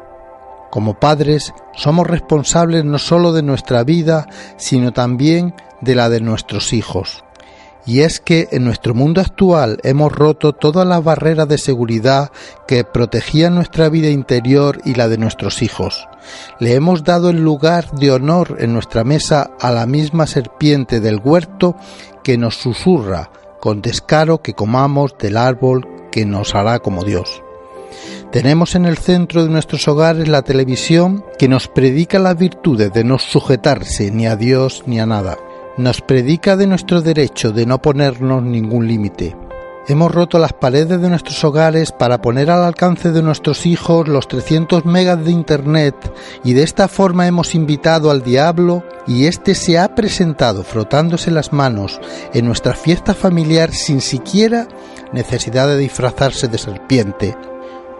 Speaker 2: Como padres somos responsables no solo de nuestra vida, sino también de la de nuestros hijos. Y es que en nuestro mundo actual hemos roto todas las barreras de seguridad que protegían nuestra vida interior y la de nuestros hijos. Le hemos dado el lugar de honor en nuestra mesa a la misma serpiente del huerto que nos susurra con descaro que comamos del árbol que nos hará como Dios. Tenemos en el centro de nuestros hogares la televisión que nos predica las virtudes de no sujetarse ni a Dios ni a nada. Nos predica de nuestro derecho de no ponernos ningún límite. Hemos roto las paredes de nuestros hogares para poner al alcance de nuestros hijos los 300 megas de Internet y de esta forma hemos invitado al diablo y éste se ha presentado frotándose las manos en nuestra fiesta familiar sin siquiera necesidad de disfrazarse de serpiente,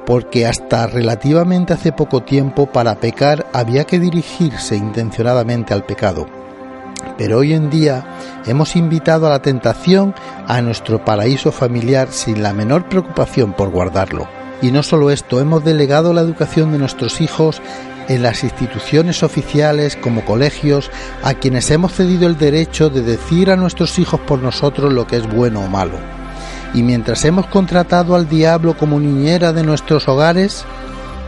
Speaker 2: porque hasta relativamente hace poco tiempo para pecar había que dirigirse intencionadamente al pecado. Pero hoy en día hemos invitado a la tentación a nuestro paraíso familiar sin la menor preocupación por guardarlo. Y no solo esto, hemos delegado la educación de nuestros hijos en las instituciones oficiales como colegios a quienes hemos cedido el derecho de decir a nuestros hijos por nosotros lo que es bueno o malo. Y mientras hemos contratado al diablo como niñera de nuestros hogares,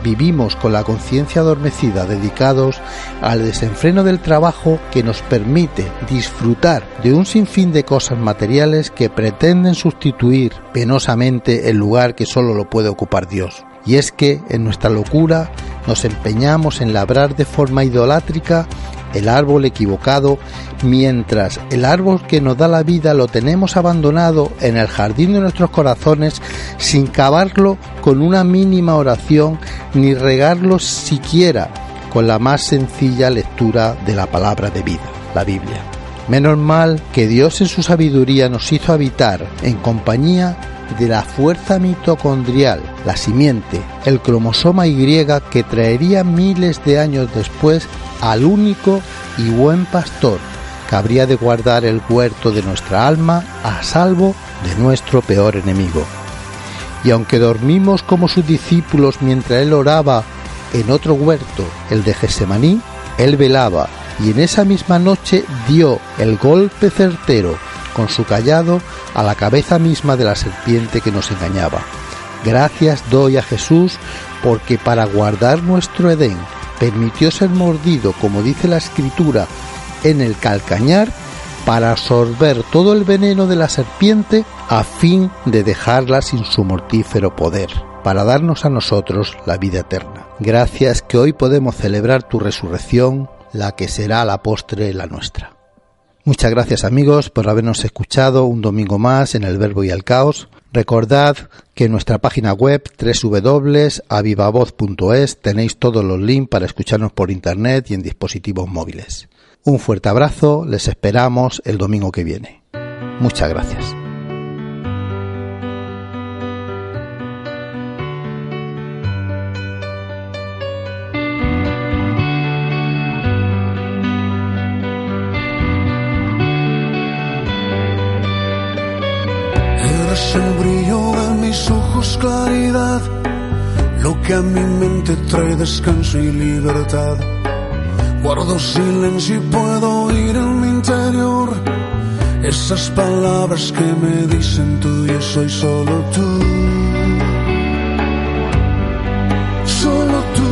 Speaker 2: vivimos con la conciencia adormecida dedicados al desenfreno del trabajo que nos permite disfrutar de un sinfín de cosas materiales que pretenden sustituir penosamente el lugar que solo lo puede ocupar Dios. Y es que en nuestra locura nos empeñamos en labrar de forma idolátrica el árbol equivocado, mientras el árbol que nos da la vida lo tenemos abandonado en el jardín de nuestros corazones sin cavarlo con una mínima oración ni regarlo siquiera con la más sencilla lectura de la palabra de vida, la Biblia. Menos mal que Dios en su sabiduría nos hizo habitar en compañía de la fuerza mitocondrial, la simiente, el cromosoma Y que traería miles de años después al único y buen pastor que habría de guardar el huerto de nuestra alma a salvo de nuestro peor enemigo. Y aunque dormimos como sus discípulos mientras él oraba en otro huerto, el de Gesemaní, él velaba y en esa misma noche dio el golpe certero con su callado a la cabeza misma de la serpiente que nos engañaba. Gracias doy a Jesús porque para guardar nuestro Edén permitió ser mordido, como dice la escritura, en el calcañar para absorber todo el veneno de la serpiente a fin de dejarla sin su mortífero poder, para darnos a nosotros la vida eterna. Gracias que hoy podemos celebrar tu resurrección, la que será la postre la nuestra. Muchas gracias amigos por habernos escuchado un domingo más en el Verbo y el Caos. Recordad que en nuestra página web www.avivavoz.es tenéis todos los links para escucharnos por internet y en dispositivos móviles. Un fuerte abrazo, les esperamos el domingo que viene. Muchas gracias.
Speaker 6: El brillo de mis ojos claridad, lo que a mi mente trae descanso y libertad. Guardo silencio y puedo oír en mi interior esas palabras que me dicen tú, yo soy solo tú. Solo tú.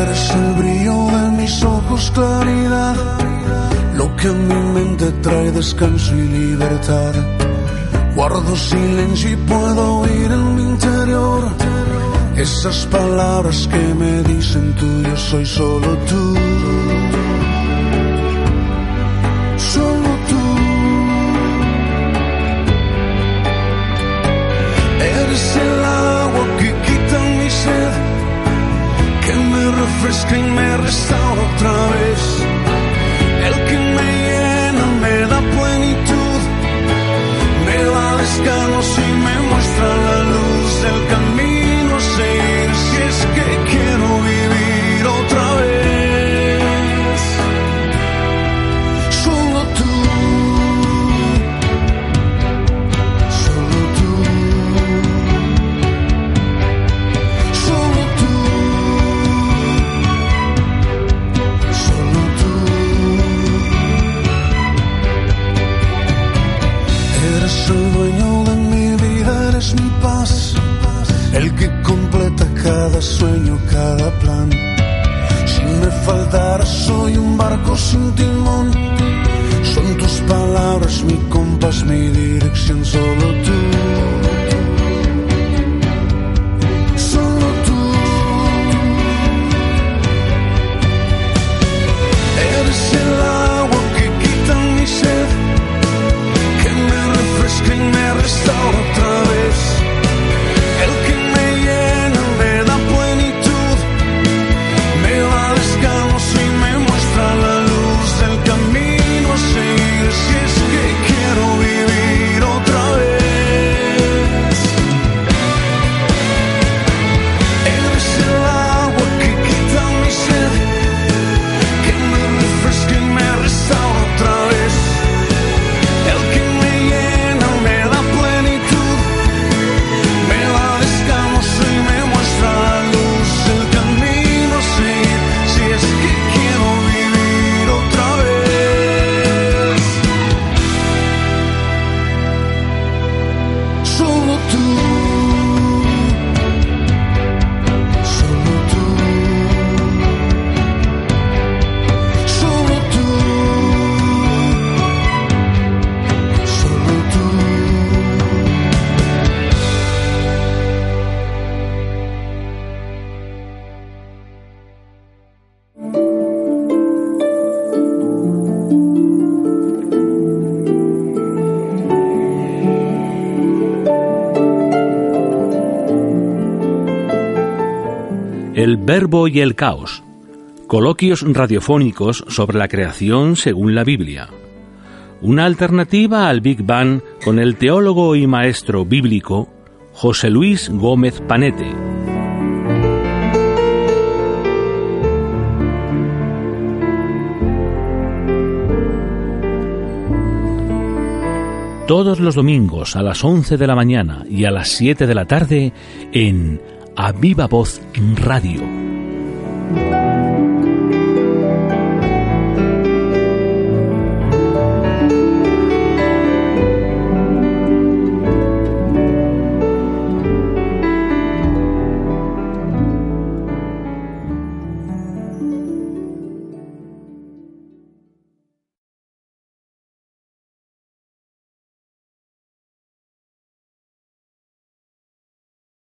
Speaker 6: Eres el brillo de mis ojos, claridad que a mi mente trae descanso y libertad. Guardo silencio y puedo oír en mi interior esas palabras que me dicen tú, yo soy solo tú. Solo tú. Eres el agua que quita mi sed, que me refresca y me restaura otra vez da cada sueño, cada plan. Si me faltara, soy un barco sin timón, son tus palabras, mi compás, mi dirección, solo tú.
Speaker 1: Verbo y el Caos. Coloquios radiofónicos sobre la creación según la Biblia. Una alternativa al Big Bang con el teólogo y maestro bíblico José Luis Gómez Panete. Todos los domingos a las 11 de la mañana y a las 7 de la tarde en a viva voz radio.